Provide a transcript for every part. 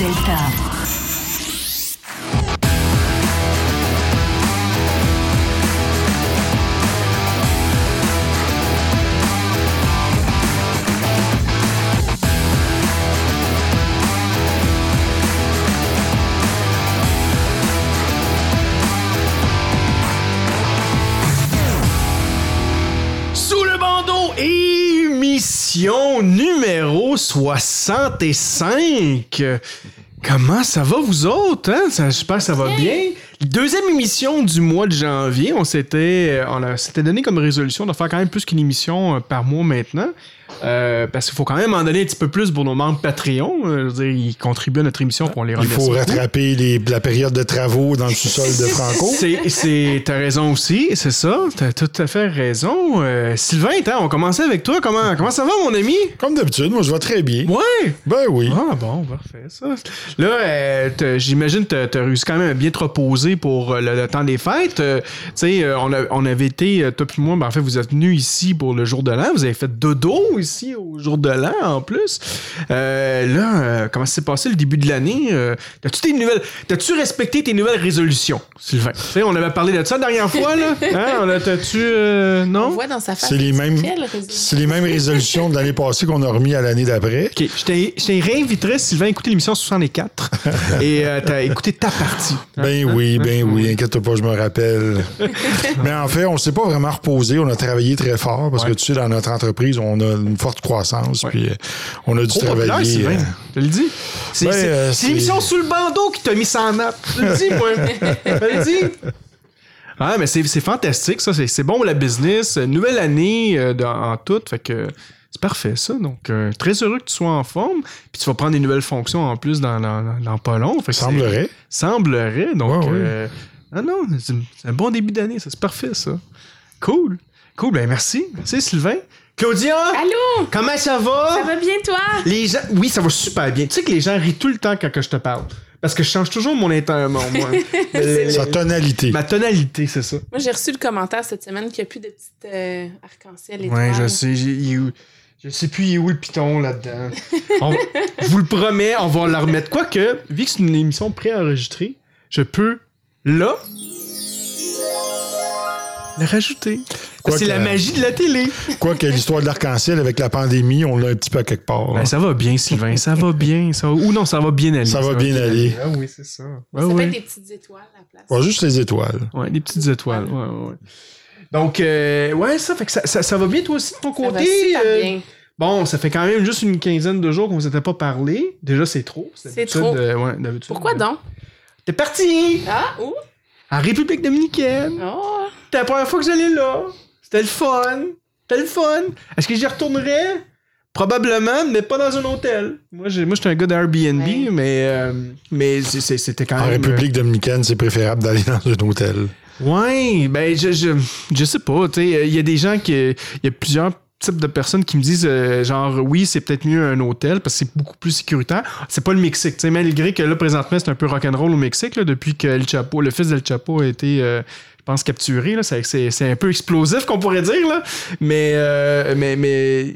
Sous le bandeau, émission numéro 65. Comment ça va vous autres? Hein? Ça, J'espère que ça va bien. Deuxième émission du mois de janvier. On s'était, on a- s'était donné comme résolution de faire quand même plus qu'une émission euh, par mois maintenant. Euh, parce qu'il faut quand même en donner un petit peu plus pour nos membres Patreon. Euh, je veux dire, ils contribuent à notre émission pour les Il remercie. faut beaucoup. rattraper les- la période de travaux dans le sous-sol de Franco. C'est, t'as raison aussi, c'est ça. T'as tout à fait raison. Euh, Sylvain, on commençait avec toi. Comment, comment ça va, mon ami? Comme d'habitude, moi je vais très bien. Ouais! Ben oui. Ah bon, parfait, ça. Là, euh, j'imagine que t'as réussi quand même à bien te reposer pour le, le temps des fêtes. Tu sais, on, avait été, toi puis moi, ben, en fait, vous êtes venus ici pour le jour de l'an. Vous avez fait dodo ici au jour de l'an, en plus. Euh, là, euh, comment ça s'est passé le début de l'année? Euh, t'as-tu tes nouvelles... T'as-tu respecté tes nouvelles résolutions, Sylvain? Tu sais, on avait parlé de ça la dernière fois, là. Hein? On a, t'as-tu... euh, On non? voit dans sa face. C'est les mêmes- les mêmes résolutions de l'année passée qu'on a remis à l'année d'après. OK, je t'ai- je t'ai réinviterais, Sylvain, à écouter l'émission 64 et euh, t'as écouté ta partie. Ben oui, ben oui, inquiète pas, je me rappelle. Mais en fait, on s'est pas vraiment reposé. On a travaillé très fort parce Ouais. que tu sais, dans notre entreprise, on a une forte croissance. Ouais. Puis euh, on a dû Trop travailler. Sylvain. euh, Je le dis. C'est Ben, euh, l'émission sous le bandeau qui t'a mis ça en nappe. Je le dis, moi. Je le dis. Ah, mais c'est fantastique, ça. C'est bon pour la business. Nouvelle année euh, en tout. Fait que c'est parfait, ça. Donc, euh, très heureux que tu sois en forme. Puis tu vas prendre des nouvelles fonctions en plus dans, dans, pas long. Fait que semblerait. Semblerait. Donc, Ouais, ouais. euh, ah non, c'est un bon début d'année. C'est parfait, ça. Cool. Cool. Ben, merci. Merci, Sylvain. Claudia! Allô? Comment ça va? Ça va bien, toi? Les gens, oui, ça va super bien. Tu sais que les gens rient tout le temps quand que je te parle. Parce que je change toujours mon le- le- Sa tonalité. ma tonalité, c'est ça. Moi, j'ai reçu le commentaire cette semaine qu'il n'y a plus de petites euh, arc-en-ciel Ouais, étoiles. je sais. il Je sais plus il est où le piton là-dedans. On- je vous le promets, on va la remettre. Quoique, vu que c'est une émission préenregistrée, je peux, là, le rajouter. Quoi C'est que- la magie de la télé. Quoique l'histoire de l'arc-en-ciel avec la pandémie, on l'a un petit peu à quelque part. Ben, ça va bien, Sylvain. Ça va bien. Ça va- Ou non, ça va bien aller. Ça va bien aller. Ah oui, c'est ça. Ça Ouais, peut ouais. être des petites étoiles à la place. Pas juste les étoiles. Ouais, des petites étoiles. Ouais, ouais, ouais. Donc, euh, ouais, ça fait que ça, ça, ça va bien toi aussi de ton Ça va côté. super euh, bien. Bon, ça fait quand même juste une quinzaine de jours qu'on ne s'était pas parlé. Déjà, c'est trop. C'est trop. euh, ouais, d'habitude, Pourquoi euh, donc? T'es parti Ah, où? en République dominicaine. Oh! C'était la première fois que j'allais là. C'était le fun. C'était le fun. Est-ce que j'y retournerais? Probablement, mais pas dans un hôtel. Moi, j'ai- moi, j'étais un gars d'Airbnb, Ouais. mais, euh, mais c'est- c'est- c'était quand En même. République dominicaine, c'est préférable d'aller dans un hôtel. euh, Ouais, ben, je, je, je sais pas. Tu sais, il y a des gens qui. Il y a plusieurs types de personnes qui me disent, euh, genre, oui, c'est peut-être mieux un hôtel parce que c'est beaucoup plus sécuritaire. C'est pas le Mexique. Tu sais, malgré que là, présentement, c'est un peu rock'n'roll au Mexique, là, depuis que El Chapo, le fils d'El Chapo a été. euh, je pense capturé, là, c'est, un peu explosif qu'on pourrait dire, là. Mais, euh, mais, mais,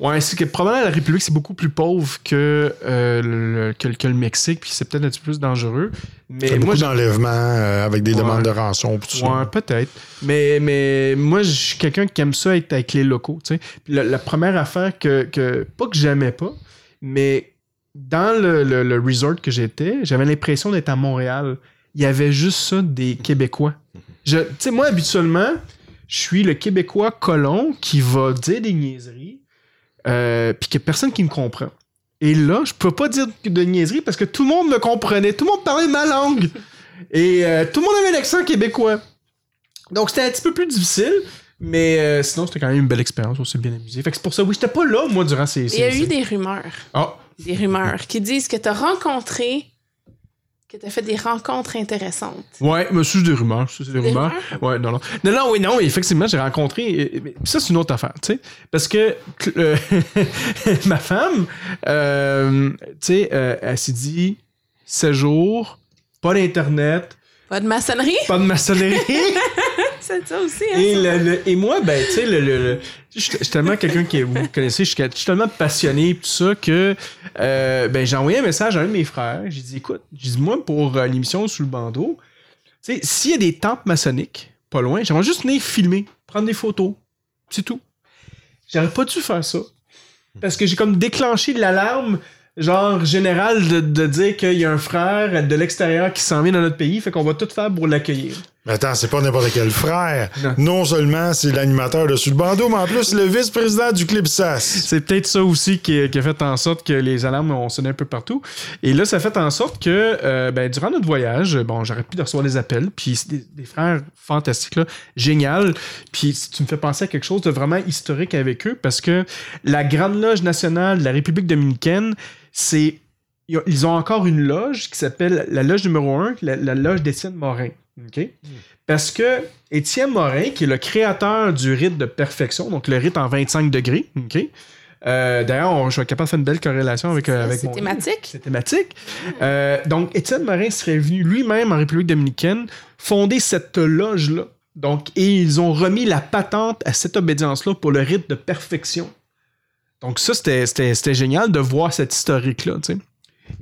ouais, c'est que probablement la République, c'est beaucoup plus pauvre que, euh, le, que, que le Mexique, puis c'est peut-être un petit peu plus dangereux. Il y Mais a moi, beaucoup d'enlèvements euh, avec des Ouais. demandes de rançon. tout ça. Ouais, peut-être. Mais, mais moi, je suis quelqu'un qui aime ça être avec les locaux. tu sais. La, la première affaire que, que. Pas que j'aimais pas, mais dans le, le- le resort que j'étais, j'avais l'impression d'être à Montréal. Il y avait juste ça des Québécois. Tu sais, moi, habituellement, je suis le Québécois colon qui va dire des niaiseries, euh, puis qu'il n'y a personne qui me comprend. Et là, je peux pas dire de niaiseries parce que tout le monde me comprenait. Tout le monde parlait ma langue. Et euh, tout le monde avait l'accent québécois. Donc, c'était un petit peu plus difficile. Mais euh, sinon, c'était quand même une belle expérience. On s'est bien amusé. Fait que c'est pour ça, oui, j'étais pas là, moi, durant ces. Il y a eu des rumeurs. Ah, Des rumeurs qui disent que tu as rencontré, que tu as fait des rencontres intéressantes. ouais, mais c'est juste des rumeurs. C'est des, Des rumeurs. Ouais, non, non. Non, non, oui, non, effectivement, j'ai rencontré. mais Ça, c'est une autre affaire, tu sais. Parce que euh, ma femme, euh, tu sais, euh, elle s'est dit séjour, pas d'Internet, Pas de maçonnerie? pas de maçonnerie. C'est ça aussi, hein? Et, ça? le- le- et moi, ben, tu sais, le, le- le- je suis tellement quelqu'un qui, vous connaissez, je suis tellement passionné, tout ça, que euh, ben, j'ai envoyé un message à un de mes frères. J'ai dit, écoute, j'ai dit, moi, pour euh, l'émission Sous le bandeau, tu sais, s'il y a des temples maçonniques, pas loin, j'aimerais juste venir filmer, prendre des photos. C'est tout. J'aurais pas dû faire ça. Parce que j'ai comme déclenché l'alarme, genre, générale de, de dire qu'il y a un frère de l'extérieur qui s'en vient dans notre pays, fait qu'on va tout faire pour l'accueillir. Mais attends, c'est pas n'importe quel frère. Non. Non, seulement c'est l'animateur de Sous le bandeau, mais en plus le vice-président du Clip SAS. C'est peut-être ça aussi qui, qui a fait en sorte que les alarmes ont sonné un peu partout. Et là, ça a fait en sorte que euh, ben, durant notre voyage, bon, j'aurais pu de recevoir des appels, puis c'est des, des frères fantastiques, là, génial. Puis tu me fais penser à quelque chose de vraiment historique avec eux, parce que la Grande Loge nationale de la République dominicaine, c'est ils ont- ils ont encore une loge qui s'appelle la loge numéro 1, la, la loge d'Étienne Morin. OK? Parce que Étienne Morin, qui est le créateur du rite de perfection, donc le rite en 25 degrés, OK? Euh, D'ailleurs, je être capable de faire une belle corrélation avec, euh, avec C'est thématique. c'est thématique. Euh, donc, Étienne Morin serait venu lui-même en République dominicaine fonder cette loge-là. Donc, et ils ont remis la patente à cette obédience-là pour le rite de perfection. Donc, ça, c'était- c'était c'était génial de voir cette historique-là, tu sais.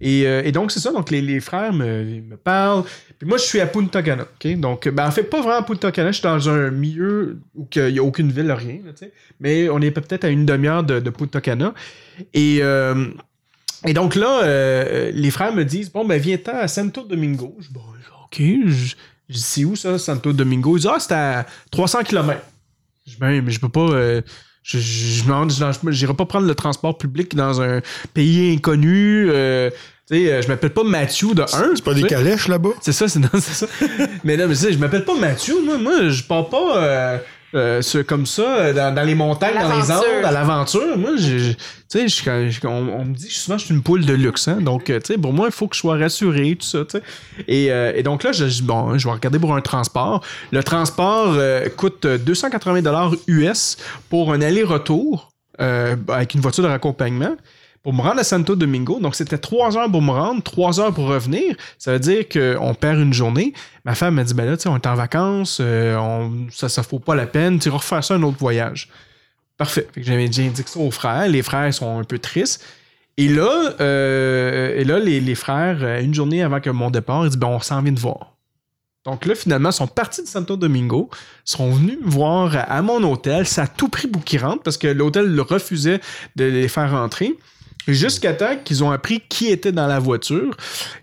Et, euh, et donc, c'est ça. Donc, les, les frères me, me parlent. Puis moi, je suis à Punta Cana? Donc, ben, en fait, pas vraiment à Punta Cana. Je suis dans un milieu où il n'y a aucune ville, rien. Mais on est peut-être à une demi-heure de, de Punta Cana. Et... euh, et donc là, euh, les frères me disent Bon, ben, viens-t'en à Santo Domingo. Je dis Bon, OK. Je, dis C'est où ça, Santo Domingo? Ils disent Ah, c'est à 300 km. Je dis Ben, mais je peux pas. Je, je, je n'irai pas prendre le transport public dans un pays inconnu. euh, tu sais, euh, je m'appelle pas Mathieu de 1. C'est pas des calèches là-bas? C'est ça, c'est ça. mais non, mais c'est, je m'appelle pas Mathieu. Moi, moi je pars pas euh, euh, ce- comme ça euh, dans, dans les montagnes, dans les. Andes, à l'aventure. Moi, je, je- tu sais, je- quand- je- on, on me dit que souvent je suis une poule de luxe. Hein? Donc, euh, tu sais, pour moi, il faut que je sois rassuré, tout ça. tu sais. Et, euh, et donc là, je, bon, je vais regarder pour un transport. Le transport euh, coûte 280 US pour un aller-retour euh, avec une voiture de raccompagnement pour me rendre à Santo Domingo. Donc, c'était trois heures pour me rendre, trois heures pour revenir. Ça veut dire qu'on perd une journée. Ma femme m'a dit, ben là, tu sais, on est en vacances, euh, ça, ça vaut pas la peine, tu vas refaire ça un autre voyage. Parfait. J'avais déjà indiqué ça aux frères. Les frères sont un peu tristes. Et là, euh, et les, frères, euh, une journée avant que mon départ, ils disent, ben, on s'en vient de voir. Donc là, finalement, ils sont partis de Santo Domingo, sont venus me voir à, mon hôtel. Ça a tout pris pour qu'ils rentrent parce que l'hôtel refusait de les faire rentrer. Jusqu'à temps qu'ils ont appris qui était dans la voiture.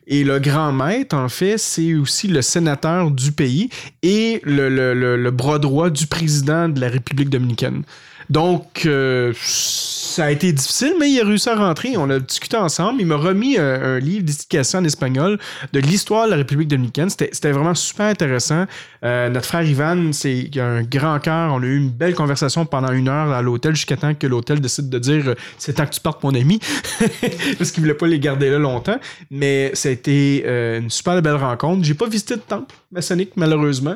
Et le grand maître, en fait, c'est aussi le sénateur du pays et le, bras droit du président de la République dominicaine. Donc, euh, ça a été difficile, mais il a réussi à rentrer. On a discuté ensemble. Il m'a remis un, un livre d'éducation en espagnol de l'histoire de la République dominicaine. C'était vraiment super intéressant. Euh, notre frère Ivan, c'est un grand cœur. On a eu une belle conversation pendant une heure à l'hôtel jusqu'à temps que l'hôtel décide de dire euh, c'est temps que tu partes, mon ami, parce qu'il voulait pas les garder là longtemps. Mais ça a été euh, une super belle rencontre. J'ai pas visité de temple maçonnique malheureusement.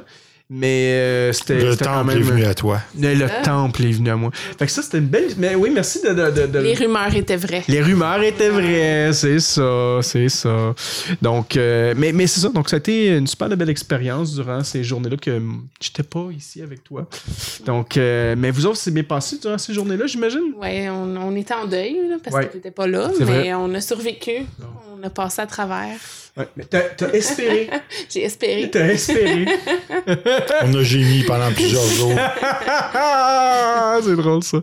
Mais euh, c'était Le quand temple même. est venu à toi. Le, le temple est venu à moi. Fait que ça, c'était une belle. Mais oui, merci de. de- de- de- Les rumeurs étaient vraies. Les rumeurs étaient vraies, c'est ça, c'est ça. Donc, euh, mais, mais c'est ça. Donc, ça a été une super belle expérience durant ces journées-là que hum, j'étais pas ici avec toi. Donc, euh, mais vous autres, c'est bien passé durant ces journées-là, j'imagine? Ouais, on, on était en deuil là, parce Ouais. que t'étais pas là, mais vrai. on a survécu. On a passé à travers. Ouais. Mais t'as, t'as espéré. J'ai espéré. T'as espéré. On a gémi pendant plusieurs jours. c'est drôle, ça.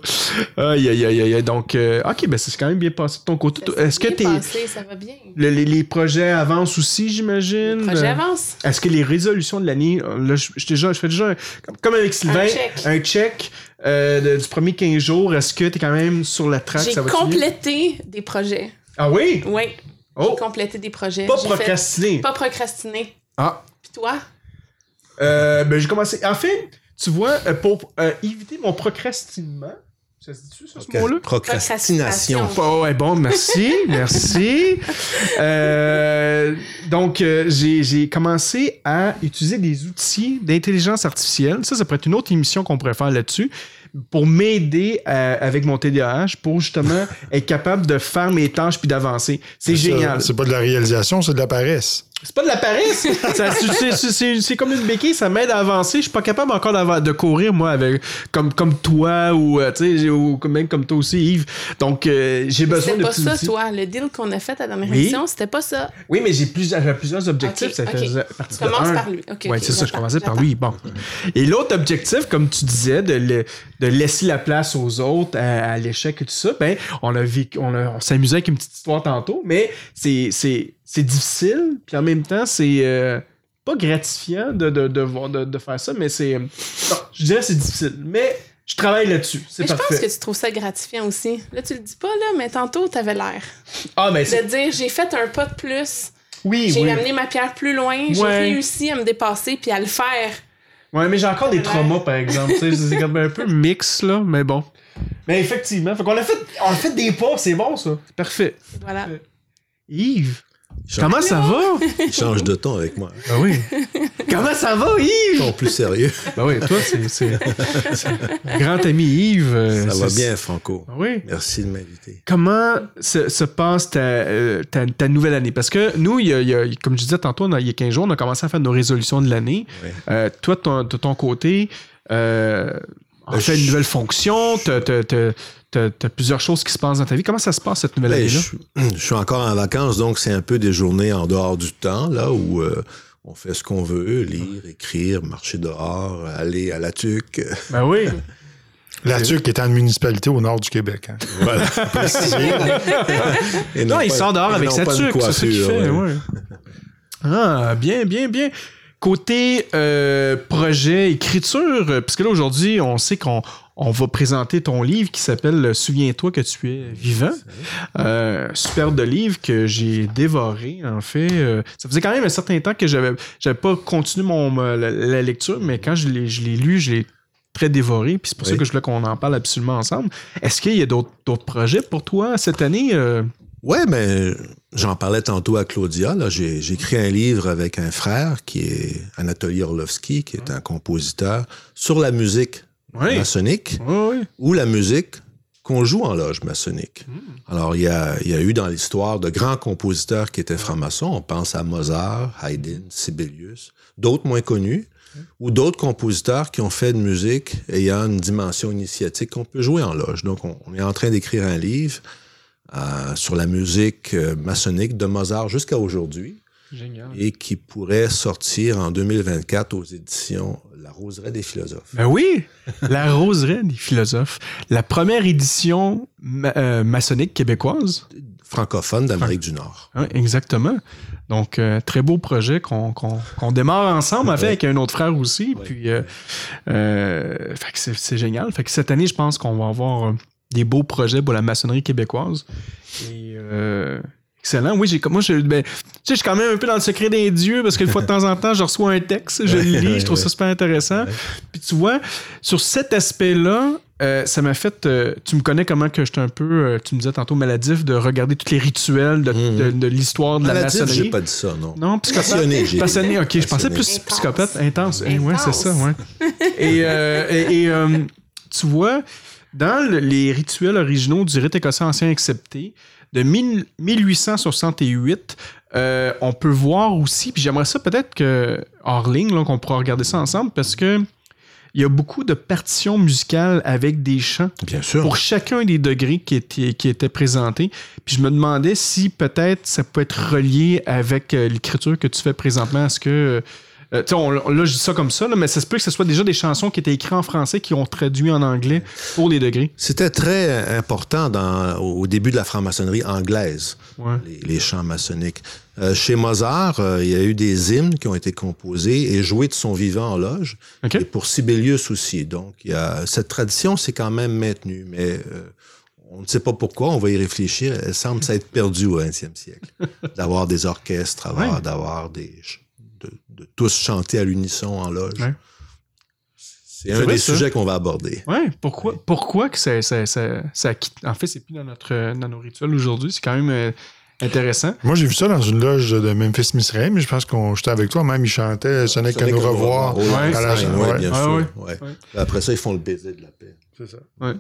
Aïe, aïe, aïe, aïe. Donc, euh, ok, ben c'est quand même bien passé de ton côté. Ça Est-ce que bien t'es, passé, ça va bien. le- les, les projets avancent aussi, j'imagine? Le projet Euh, avance. Est-ce que les résolutions de l'année, là, je, je, déjà, je fais déjà, un- comme, comme avec Sylvain, Un check. check, euh, de- du premier 15 jours. Est-ce que tu es quand même sur la track? J'ai ça va bien? complété des projets. Ah oui? Oui, Oh, j'ai complété des projets. pas fait- procrastiner. Pas procrastiner. Ah. Puis toi? Euh, ben, j'ai commencé. En fait, tu vois, euh, pour euh, éviter mon procrastinement, ça se dit-tu, ça, ce mot-là? Procrastination. Oh, ouais, bon, merci, merci. Euh, donc, euh, j'ai j'ai commencé à utiliser des outils d'intelligence artificielle. Ça, ça pourrait être une autre émission qu'on pourrait faire là-dessus pour m'aider à- avec mon TDAH pour justement être capable de faire mes tâches puis d'avancer. C'est génial. C'est pas de la réalisation, c'est de la paresse. C'est pas de la paresse. C'est- comme une béquille, ça m'aide à avancer. Je suis pas capable encore de courir, moi, avec, comme, comme toi ou, euh, tu sais, ou comme- même comme toi aussi, Yves. Donc, euh, j'ai besoin C'était de pas petits ça, outils. toi. Le deal qu'on a fait à la dernière Oui. émission, c'était pas ça. Oui, mais j'ai plusieurs, j'avais plusieurs objectifs. Ok, ça ok. faisait partie de Commence un. par lui. Ok, ouais, ok, c'est ça, je commençais par lui. Bon. Et l'autre objectif, comme tu disais, de, le- de laisser la place aux autres à, à l'échec et tout ça, ben, on a vécu, on, a- on s'amusait avec une petite histoire tantôt, mais c'est, c'est, difficile, puis en même temps, c'est euh, pas gratifiant de, de, de, de, de faire ça, mais c'est. non, je dirais que c'est difficile, mais je travaille là-dessus. C'est Mais je parfait. pense que tu trouves ça gratifiant aussi. Là, tu le dis pas, là, mais tantôt, t'avais l'air. Ah, mais c'est. De dire, j'ai fait un pas de plus, Oui, j'ai oui. amené ma pierre plus loin, j'ai réussi à me dépasser puis à le faire. Ouais, mais j'ai encore des traumas, par exemple. C'est comme un peu mix, là, mais bon. Mais effectivement, fait qu'on a fait, on a fait des pas, c'est bon, ça. Parfait. Voilà. Yves, comment ça va? Il change de ton avec moi. Ben oui. comment ça va, Yves? Ton plus sérieux. Ben oui, toi, c'est, grand ami Yves. euh, Ça va bien, Franco. Ben oui. Merci de m'inviter. Comment se, se passe ta, euh, ta, ta nouvelle année? Parce que nous, il y a, il y a- comme je disais tantôt, il y a 15 jours, on a commencé à faire nos résolutions de l'année. Euh, toi, de ton, de ton côté, euh, en Ben, fait, une nouvelle fonction, t'as- t'as plusieurs choses qui se passent dans ta vie. Comment ça se passe, cette nouvelle Ben, année-là? je, je suis encore en vacances, donc c'est un peu des journées en dehors du temps, là, où euh, on fait ce qu'on veut, lire, écrire, marcher dehors, aller à la tuque. Ben oui. La TUC est en municipalité au nord du Québec. hein. Voilà. Et Non, il sort dehors avec non sa une tuque, c'est ça qu'il fait. ouais. ouais. Ah, bien, bien, bien. Côté euh, projet, écriture, euh, parce que là, aujourd'hui, on sait qu'on on va présenter ton livre qui s'appelle Souviens-toi que tu es vivant. Euh, superbe de livre que j'ai dévoré, en fait. Euh, ça faisait quand même un certain temps que j'avais j'avais pas continué mon, la, la lecture, mais quand je l'ai je l'ai lu, je l'ai très dévoré, puis c'est pour ça que je voulais qu'on en parle absolument ensemble. Est-ce qu'il y a d'autres d'autres projets pour toi cette année? euh? Ouais, mais j'en parlais tantôt à Claudia. Là, j'ai, écrit un livre avec un frère qui est Anatoly Orlovsky, qui est un compositeur sur la musique Oui. maçonnique Oui, oui. ou la musique qu'on joue en loge maçonnique. Alors, il y a, il y a eu dans l'histoire de grands compositeurs qui étaient francs-maçons. On pense à Mozart, Haydn, Sibelius, d'autres moins connus, ou d'autres compositeurs qui ont fait de musique ayant une dimension initiatique qu'on peut jouer en loge. Donc, on, on est en train d'écrire un livre euh, sur la musique euh, maçonnique de Mozart jusqu'à aujourd'hui Génial. et qui pourrait sortir en 2024 aux éditions La Roseraie des philosophes. Ben oui, la roseraie des philosophes. La première édition ma- euh, maçonnique québécoise. francophone d'Amérique du Nord. Hein, exactement. Donc, euh, très beau projet qu'on démarre ensemble, Ouais. avec un autre frère aussi. Ouais. Puis, euh, euh, fait que c'est c'est génial. Fait que cette année, je pense qu'on va avoir euh, des beaux projets pour la maçonnerie québécoise. Et, euh, excellent. Oui, j'ai comme moi, je, ben, tu sais, je suis quand même un peu dans le secret des dieux parce que une fois de temps en temps, je reçois un texte, je le lis, je trouve ça super intéressant. Puis tu vois, sur cet aspect-là, euh, ça m'a fait. euh, tu me connais comment que j'étais un peu, euh, tu me disais tantôt maladif, de regarder tous les rituels de, Mhm. de- de l'histoire de la maçonnerie. j'ai pas dit ça, non. Non, psychopathe. Passionné, j'ai Passionné, ok. Je pensais plus Intense. psychopathe. Intense. Eh, ouais, c'est Intense. ça, ouais. et euh, et, et, euh, tu vois, dans le- les rituels originaux du rite écossais ancien accepté, de 1000 1868, euh, on peut voir aussi, puis j'aimerais ça peut-être que hors ligne, qu'on pourra regarder ça ensemble, parce que il y a beaucoup de partitions musicales avec des chants Bien sûr. pour chacun des degrés qui étaient, qui étaient présentés. Puis je me demandais si peut-être ça peut être relié avec euh, l'écriture que tu fais présentement. Est-ce que. Euh, on- là, je dis ça comme ça, là, mais ça se peut que ce soit déjà des chansons qui étaient écrites en français qui ont traduit en anglais pour les degrés. C'était très important dans, au début de la franc-maçonnerie anglaise, Ouais. les, les chants maçonniques. Euh, chez Mozart, euh, il y a eu des hymnes qui ont été composés et joués de son vivant en loge. Et pour Sibelius aussi. Donc, il y a, cette tradition s'est quand même maintenue, mais euh, on ne sait pas pourquoi, on va y réfléchir. Elle semble s'être perdue au 20e siècle. D'avoir des orchestres, avoir- Ouais. d'avoir des... De, tous chanter à l'unisson en loge. Ouais. C'est un des ça. sujets qu'on va aborder. Ouais, pourquoi, pourquoi que ça, ça, ça, ça quitte- En fait, c'est plus dans, notre, dans nos rituels aujourd'hui. C'est quand même euh, intéressant. Moi, j'ai vu ça dans une loge de Memphis Misraim, mais je pense qu'on j'étais avec toi, même ils chantaient Ce n'est que nous revoir. Ouais, Ouais, à la- ouais, ouais. bien sûr. ouais. ouais. Ouais. Après ça, ils font le baiser de la paix. C'est ça. Puis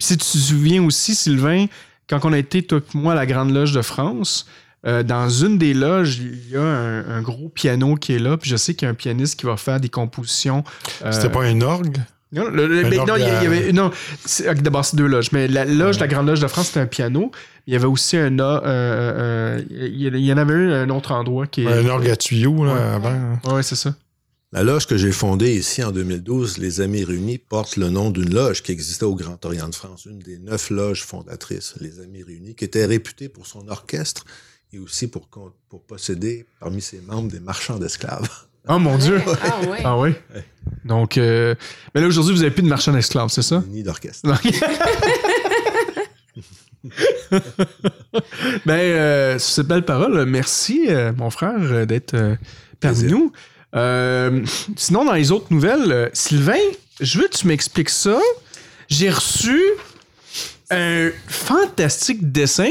si tu te souviens aussi, Sylvain, quand on a été, toi et moi, à la Grande Loge de France, euh, dans une des loges, il y a un, un gros piano qui est là. Puis je sais qu'il y a un pianiste qui va faire des compositions. euh, C'était pas un orgue? Non, le- le- Un mais non, il y, avait. Non, d'abord, c'est deux loges. Mais la loge, la Grande Loge de France, c'était un piano. Il y avait aussi un. euh, euh, euh, il y- en avait un, un autre endroit qui est. Un orgue à tuyau, là, Ouais. avant. Ouais, c'est ça. La loge que j'ai fondée ici en 2012, les Amis Réunis, porte le nom d'une loge qui existait au Grand Orient de France, une des neuf loges fondatrices, les Amis Réunis, qui était réputée pour son orchestre et aussi pour, posséder parmi ses membres des marchands d'esclaves. Oh mon Dieu! Ah ouais. Ah oui? Donc, euh, mais là, aujourd'hui, vous n'avez plus de marchand d'esclaves, c'est ça? Ni d'orchestre. Non. ben, euh, sur cette belle parole, merci, euh, mon frère, d'être euh, parmi Plaisir. nous. Euh, sinon, dans les autres nouvelles, euh, Sylvain, je veux que tu m'expliques ça. J'ai reçu un fantastique dessin.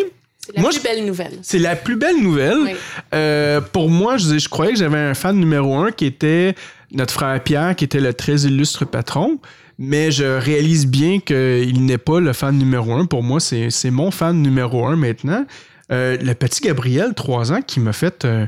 C'est la Moi, plus je- belle nouvelle. C'est la plus belle nouvelle. Oui. Euh, pour moi, je, je croyais que j'avais un fan numéro un qui était notre frère Pierre, qui était le très illustre patron. Mais je réalise bien qu'il n'est pas le fan numéro un. Pour moi, c'est mon fan numéro un maintenant. Euh, le petit Gabriel, 3 ans, qui m'a fait un,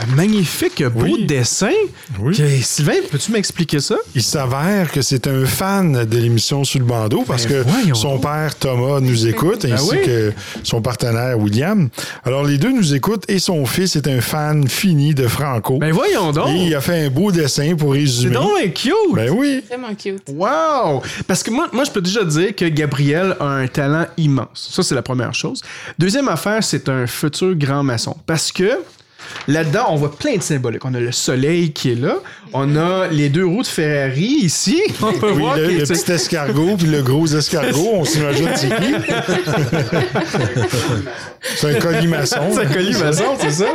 un magnifique beau Oui. dessin. Oui. Que- Sylvain, peux-tu m'expliquer ça? Il s'avère que c'est un fan de l'émission Sous le bandeau parce Ben que voyons son donc. père Thomas nous écoute ainsi oui. que son partenaire William. Alors les deux nous écoutent et son fils est un fan fini de Franco. Ben voyons donc! et il a fait un beau dessin pour C'est résumer. donc bien cute! Ben oui. Vraiment cute. Wow! Parce que moi, moi, je peux déjà dire que Gabriel a un talent immense. Ça, c'est la première chose. Deuxième affaire, c'est un futur grand maçon. Parce que là-dedans, on voit plein de symboliques. On a le soleil qui est là. On a les deux roues de Ferrari ici. On peut Oui, voir le, petit escargot puis le gros escargot, on s'imagine c'est qui. c'est un colimaçon. C'est un colis maçon, c'est ça?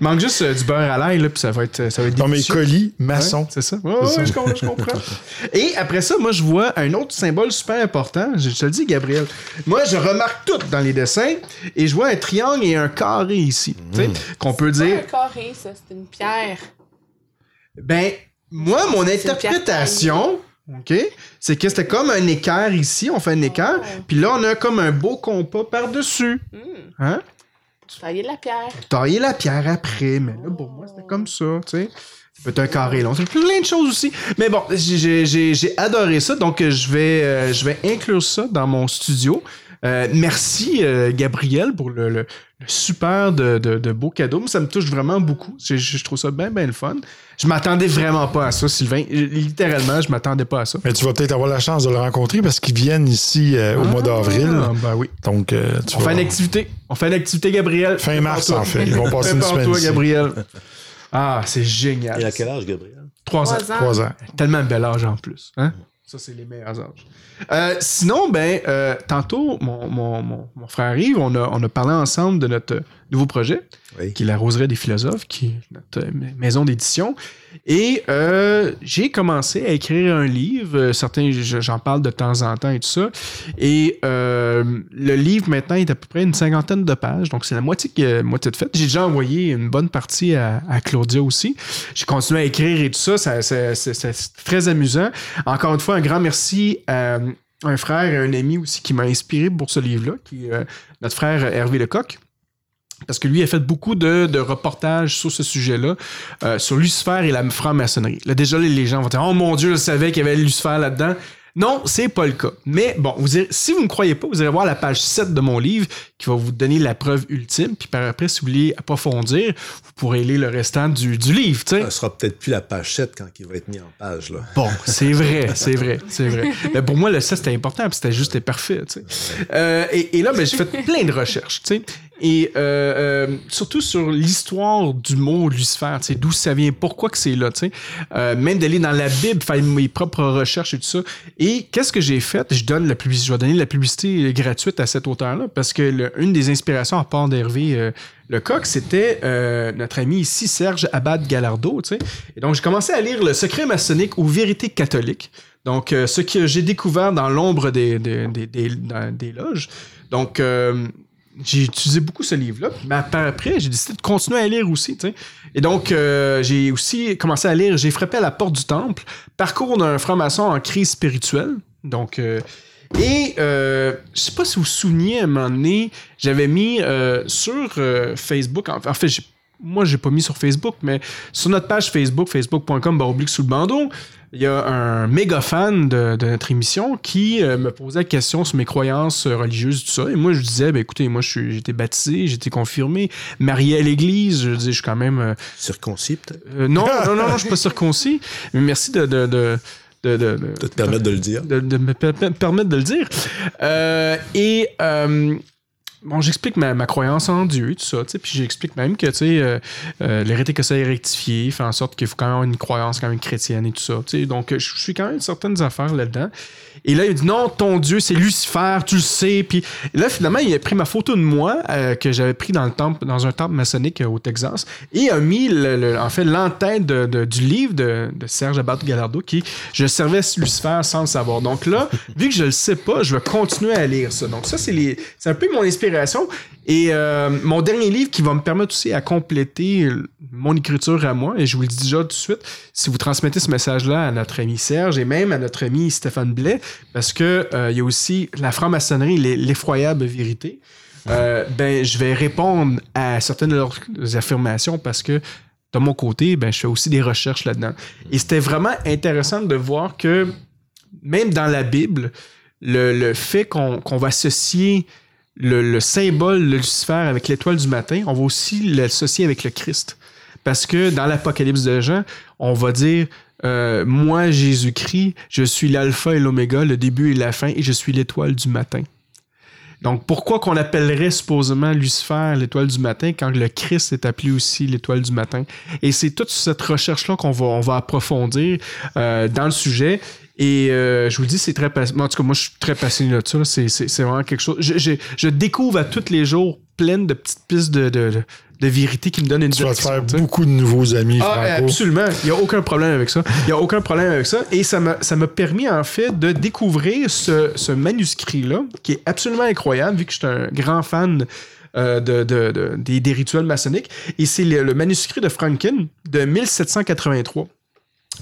Il manque juste euh, du beurre à l'ail, là, puis ça va être, ça va être Non, mais délicieux. colis maçon. Ouais, c'est ça. Ouais, ouais, je comprends, je comprends. Et après ça, moi, je vois un autre symbole super important. Je te le dis, Gabriel. Moi, je remarque tout dans les dessins et je vois un triangle et un carré ici. tu sais, Qu'on peut C'est dire. pas un carré, ça, c'est une pierre. Ben, moi, mon C'est interprétation. OK? C'est que c'était comme un équerre ici, on fait un équerre, Oh. puis là, on a comme un beau compas par-dessus. Hmm. Hein? Tailler la pierre. tailler la pierre après. Mais là, pour moi, c'était comme ça, tu sais. Ça peut être un carré long. C'est plein de choses aussi. Mais bon, j'ai- adoré ça. Donc, je vais, euh, je vais inclure ça dans mon studio. Euh, merci, euh, Gabriel, pour le, le- le super de, de, de beau cadeau. Moi, ça me touche vraiment beaucoup. Je, trouve ça bien, bien le fun. Je m'attendais vraiment pas à ça, Sylvain. Littéralement, je m'attendais pas à ça. Mais tu vas peut-être avoir la chance de le rencontrer parce qu'ils viennent ici euh, au mois d'avril. Ah, ben oui. Donc, euh, tu On vas- fait une activité. On fait une activité, Gabriel. Fin mars, en fait. Ils vont passer une semaine ici. Gabriel. Ah, c'est génial. Et à quel âge, Gabriel? Trois ans. Trois ans. Tellement bel âge en plus. Hein? Ça, c'est les meilleurs âges. Euh, sinon, ben, euh, tantôt, mon, mon, mon, frère Yves, on a, on a parlé ensemble de notre nouveau projet, Oui. qui est la Roseraie des philosophes, qui est notre maison d'édition. Et euh, j'ai commencé à écrire un livre. Euh, Certains, je- j'en parle de temps en temps et tout ça. Et euh, le livre, maintenant, est à peu près une cinquantaine de pages. Donc, c'est la moitié, que- moitié de fait. J'ai déjà envoyé une bonne partie à, à Claudia aussi. J'ai continué à écrire et tout ça. ça, ça- ça- ça- c'est très amusant. Encore une fois, un grand merci à un frère et un ami aussi qui m'a inspiré pour ce livre-là, qui est euh, notre frère Hervé Lecoq. Parce que lui a fait beaucoup de, de reportages sur ce sujet-là, euh, sur Lucifer et la franc-maçonnerie. Là, déjà, les- gens vont dire Oh mon Dieu, je savais qu'il y avait Lucifer là-dedans. Non, c'est pas le cas. Mais bon, vous irez- si vous ne croyez pas, vous allez voir la page 7 de mon livre qui va vous donner la preuve ultime. Puis par après, si vous voulez approfondir, vous pourrez lire le restant du, du livre. tu sais. Ça sera peut-être plus la page 7 quand il va être mis en page. Là. Bon, c'est vrai, c'est vrai, c'est vrai. Mais pour moi, le 7, c'était important, puis c'était juste parfait, tu sais. Euh, et, et là, ben, j'ai fait plein de recherches. Et euh, euh, surtout sur l'histoire du mot Lucifer, d'où ça vient, pourquoi que c'est là. Euh, même d'aller dans la Bible, faire mes propres recherches et tout ça. Et qu'est-ce que j'ai fait? Je donne la publicité, je vais donner la publicité gratuite à cet auteur-là parce que le- une des inspirations à part d'Hervé euh, Lecoq, c'était notre ami ici, Serge Abad Gallardo. Et donc, j'ai commencé à lire Le secret maçonnique ou Vérité catholique. Donc, ce que j'ai découvert dans l'ombre des, des, des, des- loges. Donc, j'ai utilisé beaucoup ce livre-là. Mais après, j'ai décidé de continuer à lire aussi. Et donc, euh, j'ai aussi commencé à lire J'ai frappé à la porte du temple, parcours d'un franc-maçon en crise spirituelle. Donc, euh, et euh, je sais pas si vous vous souvenez, à un moment donné, j'avais mis euh, sur Facebook, en, fait, moi, j'ai pas mis sur Facebook, mais sur notre page Facebook, facebook.com, baroblique sous le bandeau, il y a un méga fan de, de notre émission qui euh, me posait la question sur mes croyances euh, religieuses, tout ça. Et moi, je disais, ben, écoutez, moi, été baptisé, j'ai été confirmé, marié à l'église. Je dis, je suis quand même. euh, Circoncis, peut-être, euh, non, non, non, non, je suis pas circoncis. Mais merci de. de, de de, de- te permettre de le dire. de, me per- per- permettre de le dire. Euh, et euh, bon, j'explique ma, ma croyance en Dieu, tout ça, tu sais, puis j'explique même que tu sais, euh, euh, l'hérétique est rectifié, fait en sorte qu'il faut quand même avoir une croyance quand même chrétienne et tout ça. tu sais. Donc, je suis quand même certaines affaires là-dedans. Et là, il dit non, ton Dieu, c'est Lucifer, tu le sais. Puis là, finalement, il a pris ma photo de moi euh, que j'avais pris dans le temple, dans un temple maçonnique euh, au Texas, et a mis le, le- en fait l'entête de- de- du livre de, de Serge Abad Gallardo qui je servais Lucifer sans le savoir. Donc là, vu que je le sais pas, je vais continuer à lire ça. Donc ça, c'est les, c'est un peu mon inspiration. Et euh, mon dernier livre qui va me permettre aussi à compléter mon écriture à moi, et je vous le dis déjà tout de suite, si vous transmettez ce message-là à notre ami Serge et même à notre ami Stéphane Blais, parce que euh, il y a aussi la franc-maçonnerie, l'effroyable vérité, euh, ben, je vais répondre à certaines de leurs affirmations parce que de mon côté, ben, je fais aussi des recherches là-dedans. Et c'était vraiment intéressant de voir que même dans la Bible, le, fait qu'on qu'on va associer le, le symbole de Lucifer avec l'étoile du matin, on va aussi l'associer avec le Christ. Parce que dans l'Apocalypse de Jean, on va dire euh, Moi, Jésus-Christ, je suis l'alpha et l'oméga, le début et la fin, et je suis l'étoile du matin. Donc, pourquoi qu'on appellerait supposément Lucifer l'étoile du matin quand le Christ est appelé aussi l'étoile du matin? Et c'est toute cette recherche-là qu'on va, on va approfondir euh, dans le sujet. Et euh, je vous dis, c'est très passionnant. En tout cas, moi, je suis très passionné de ça. C'est, c'est, c'est vraiment quelque chose. Je, je, je découvre à tous les jours plein de petites pistes de, de, de, vérité qui me donnent une Tu vas te faire tu beaucoup de nouveaux amis, Ah, Franco. absolument. Il n'y a aucun problème avec ça. Il n'y a aucun problème avec ça. Et ça m'a, ça m'a permis, en fait, de découvrir ce, ce manuscrit-là, qui est absolument incroyable, vu que je suis un grand fan euh, de, de- de- des, des rituels maçonniques. Et c'est le, le manuscrit de Franken de 1783.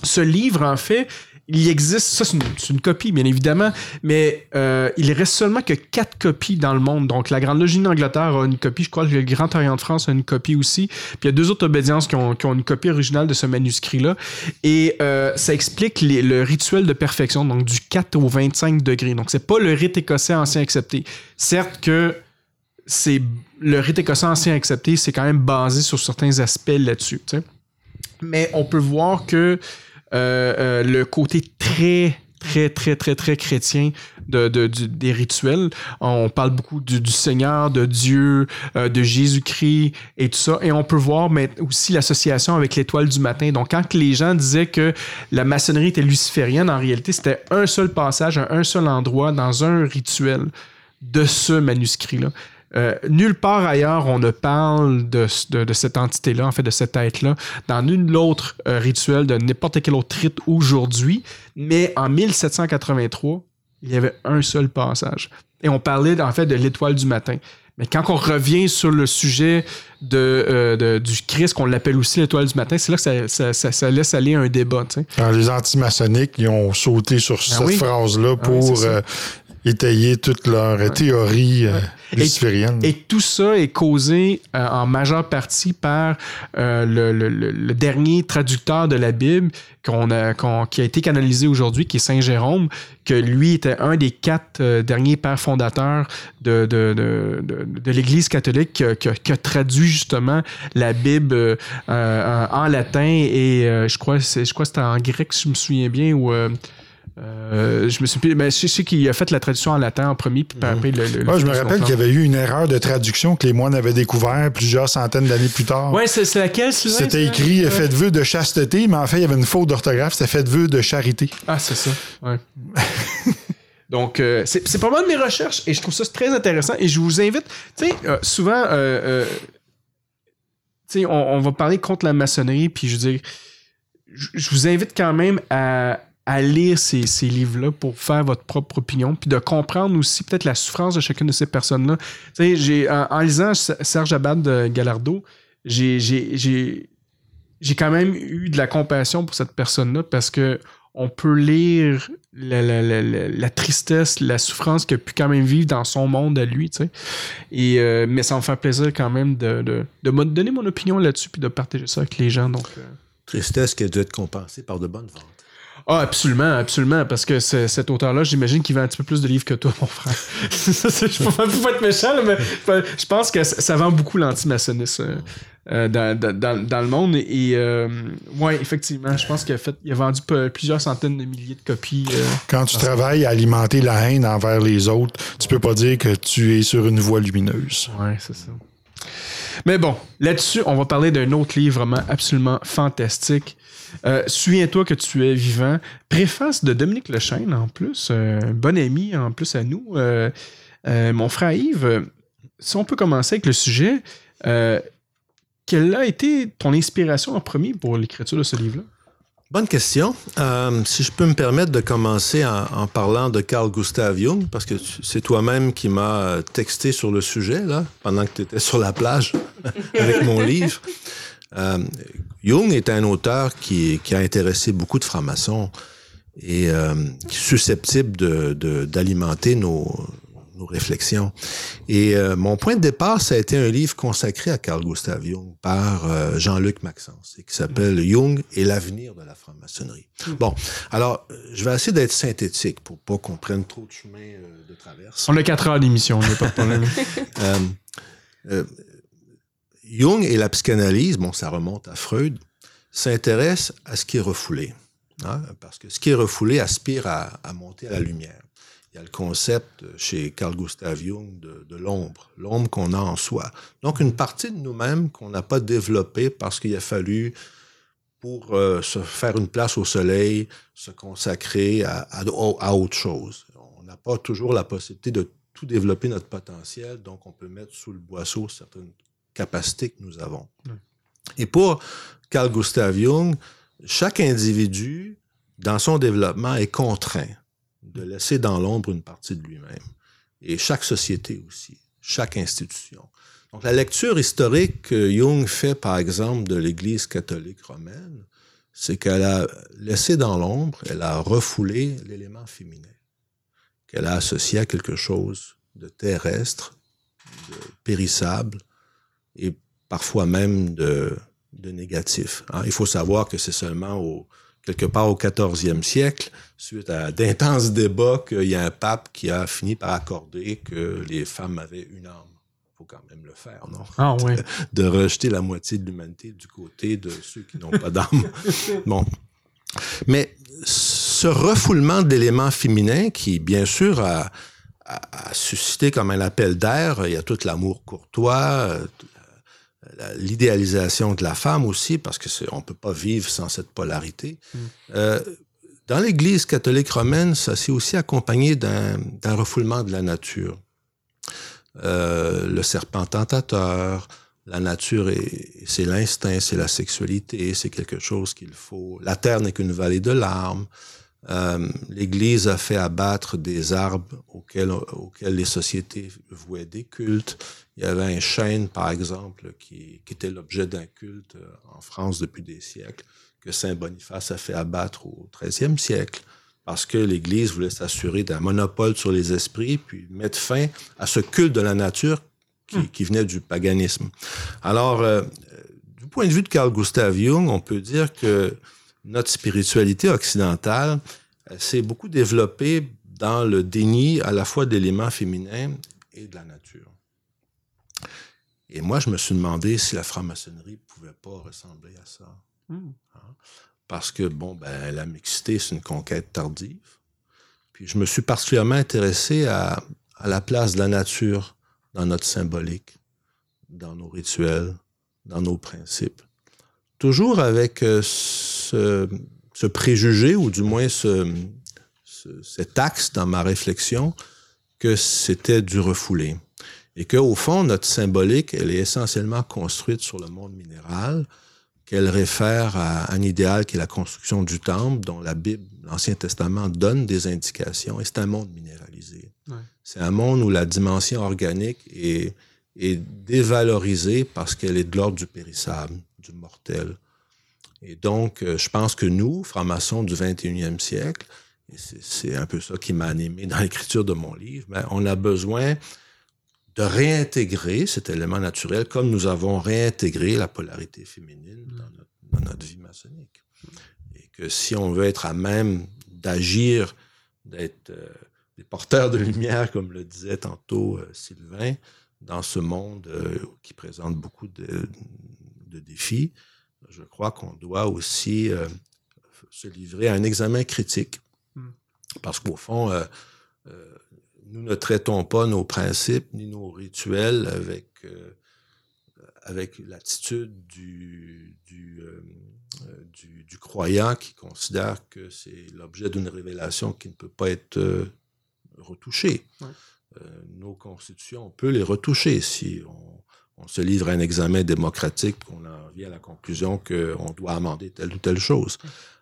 Ce livre, en fait, il existe, ça c'est une, copie bien évidemment, mais euh, il reste seulement que quatre copies dans le monde. Donc la Grande Logie d'Angleterre a une copie, je crois que le Grand Orient de France a une copie aussi. Puis il y a deux autres obédiences qui ont, une copie originale de ce manuscrit-là. Et euh, ça explique le rituel de perfection, donc du 4 au 25 degrés. Donc c'est pas le rite écossais ancien accepté. Certes que c'est le rite écossais ancien accepté, c'est quand même basé sur certains aspects là-dessus. Mais on peut voir que euh, euh, le côté très très très très très chrétien des rituels. On parle beaucoup du, Seigneur, de Dieu, euh, de Jésus-Christ et tout ça. Et on peut voir mais aussi l'association avec l'étoile du matin. Donc quand les gens disaient que la maçonnerie était luciférienne, en réalité c'était un seul passage, un seul endroit dans un rituel de ce manuscrit-là. Euh, nulle part ailleurs on ne parle de, de- de cette entité-là, en fait, de cette être-là, dans nul autre euh, rituel de n'importe quel autre rite aujourd'hui. Mais en 1783, il y avait un seul passage. Et on parlait, en fait, de l'étoile du matin. Mais quand on revient sur le sujet de, euh, de- du Christ, qu'on l'appelle aussi l'étoile du matin, c'est là que ça, ça- ça- ça laisse aller un débat. Alors, les antimaçonniques, ils ont sauté sur cette Ah oui. phrase-là Ah oui, pour euh, étayer toute leur euh, théorie euh, luciférienne. Et tout ça est causé euh, en majeure partie par euh, le, le- le- le dernier traducteur de la Bible qu'on a, qui a été canalisé aujourd'hui, qui est Saint Jérôme, que lui était un des quatre derniers pères fondateurs de, de, de, de- de l'Église catholique qui a, qui a- qui a traduit justement la Bible en latin et je crois je crois que c'était en grec si je me souviens bien ou euh, Euh, je me suis mais je sais qu'il a fait la traduction en latin en premier, puis après le, le- le Ouais, je me rappelle qu'il y avait eu une erreur de traduction que les moines avaient découvert plusieurs centaines d'années plus tard. Ouais, c'est c'est laquelle? C'était écrit Faites vœu de chasteté, mais en fait, il y avait une faute d'orthographe, c'était Faites vœu de charité. Ah, c'est ça. Ouais. Donc, euh, c'est c'est pas mal de mes recherches et je trouve ça très intéressant. Et je vous invite, tu sais, euh, souvent, euh, euh, tu sais, on, on va parler contre la maçonnerie, puis je veux dire, je je vous invite quand même à, à lire ces, ces livres-là pour faire votre propre opinion, puis de comprendre aussi peut-être la souffrance de chacune de ces personnes-là. J'ai, en, lisant Serge Abad de Gallardo, j'ai, j'ai, quand même eu de la compassion pour cette personne-là parce que on peut lire la, la- la- la- la tristesse, la souffrance qu'il a pu quand même vivre dans son monde à lui, tu sais. Et, euh, mais ça me fait plaisir quand même de, de, de me donner mon opinion là-dessus puis de partager ça avec les gens. Donc, euh. Tristesse qui a dû être compensée par de bonnes ventes. Ah, absolument, absolument. Parce que ce- cet auteur-là, j'imagine qu'il vend un petit peu plus de livres que toi, mon frère. Je ne peux pas être méchant, mais je pense que ça, vend beaucoup l'antimaçonnisme euh, euh, dans, dans- dans- dans le monde. Et euh, ouais, effectivement, je pense qu'il a, fait, il a vendu plusieurs centaines de milliers de copies. euh. Quand tu travailles à alimenter la haine envers les autres, tu peux pas dire que tu es sur une voie lumineuse. Ouais, c'est ça. Mais bon, là-dessus, on va parler d'un autre livre vraiment absolument fantastique. Euh, Souviens-toi que tu es vivant. Préface de Dominique Lechesne, en plus, euh, bon ami en plus à nous. Euh, euh, mon frère Yves, euh, si on peut commencer avec le sujet, quelle a été ton inspiration en premier pour l'écriture de ce livre-là? Bonne question. Si je peux me permettre de commencer en, parlant de Carl Gustav Jung, parce que c'est toi-même qui m'as texté sur le sujet, là, pendant que tu étais sur la plage avec mon livre. Euh, Jung est un auteur qui, qui a intéressé beaucoup de francs-maçons et euh, qui est susceptible de- de- d'alimenter nos, nos réflexions. Et euh, mon point de départ, ça a été un livre consacré à Carl Gustav Jung par euh, Jean-Luc Maxence, et qui s'appelle Jung et l'avenir de la franc-maçonnerie. Bon, alors, euh, je vais essayer d'être synthétique pour pas qu'on prenne trop de chemin euh, de traverse. On a 4 heures d'émission, pas de problème. Jung et la psychanalyse, bon, ça remonte à Freud, s'intéressent à ce qui est refoulé. hein, parce que ce qui est refoulé aspire à, monter à la lumière. Il y a le concept chez Carl Gustav Jung de, l'ombre, l'ombre qu'on a en soi. Donc, une partie de nous-mêmes qu'on n'a pas développée parce qu'il a fallu, pour euh, se faire une place au soleil, se consacrer à, à, à autre chose. On n'a pas toujours la possibilité de tout développer notre potentiel, donc on peut mettre sous le boisseau certaines capacités que nous avons. Et pour Carl Gustav Jung, chaque individu, dans son développement, est contraint de laisser dans l'ombre une partie de lui-même. Et chaque société aussi, chaque institution. Donc la lecture historique que Jung fait, par exemple, de l'Église catholique romaine, c'est qu'elle a laissé dans l'ombre, elle a refoulé l'élément féminin, qu'elle a associé à quelque chose de terrestre, de périssable et parfois même de, de négatif. hein. Il faut savoir que c'est seulement au, quelque part au 14e siècle, suite à d'intenses débats, qu'il y a un pape qui a fini par accorder que les femmes avaient une âme. Il faut quand même le faire, non? Ah ouais. de rejeter la moitié de l'humanité du côté de ceux qui n'ont pas d'âme. bon. Mais ce refoulement d'éléments féminins qui, bien sûr, a, a- a suscité comme un appel d'air, il y a tout l'amour courtois, tout l'idéalisation de la femme aussi, parce que c'est- on peut pas vivre sans cette polarité. Euh, dans l'Église catholique romaine, ça s'est aussi accompagné d'un refoulement de la nature. Euh, le serpent tentateur, la nature, est- c'est l'instinct, c'est la sexualité, c'est quelque chose qu'il faut. La terre n'est qu'une vallée de larmes. Euh, L'Église a fait abattre des arbres auxquels, auxquels les sociétés vouaient des cultes. Il y avait un chêne, par exemple, qui, qui était l'objet d'un culte euh, en France depuis des siècles, que Saint Boniface a fait abattre au 13e siècle, parce que l'Église voulait s'assurer d'un monopole sur les esprits, puis mettre fin à ce culte de la nature qui, qui venait du paganisme. Alors, euh, du point de vue de Carl Gustav Jung, on peut dire que notre spiritualité occidentale euh, s'est beaucoup développée dans le déni à la fois d'éléments féminins et de la nature. Et moi, je me suis demandé si la franc-maçonnerie pouvait pas ressembler à ça. Hmm. Hein? Parce que, bon, ben, la mixité, c'est une conquête tardive. Puis je me suis particulièrement intéressé à, à la place de la nature dans notre symbolique, dans nos rituels, dans nos principes. Toujours avec euh, ce, ce préjugé, ou du moins ce, ce- cet axe dans ma réflexion, que c'était du refoulé. Et qu'au fond, notre symbolique, elle est essentiellement construite sur le monde minéral, qu'elle réfère à un idéal qui est la construction du temple, dont la Bible, l'Ancien Testament donne des indications, et c'est un monde minéralisé. Ouais. C'est un monde où la dimension organique est, est dévalorisée parce qu'elle est de l'ordre du périssable, du mortel. Et donc, euh, je pense que nous, francs-maçons du 21e siècle, et c'est c'est un peu ça qui m'a animé dans l'écriture de mon livre, ben, on a besoin de réintégrer cet élément naturel comme nous avons réintégré la polarité féminine dans notre, dans notre vie maçonnique. Et que si on veut être à même d'agir, d'être euh, des porteurs de lumière, comme le disait tantôt euh, Sylvain, dans ce monde euh, qui présente beaucoup de, de défis, je crois qu'on doit aussi se livrer à un examen critique. Mm. Parce qu'au fond, euh, nous ne traitons pas nos principes ni nos rituels avec, euh, avec l'attitude du, du, euh, du, du croyant qui considère que c'est l'objet d'une révélation qui ne peut pas être euh, retouchée. Ouais. Nos constitutions, on peut les retoucher si on, on se livre à un examen démocratique, qu'on en vient à la conclusion qu'on doit amender telle ou telle chose.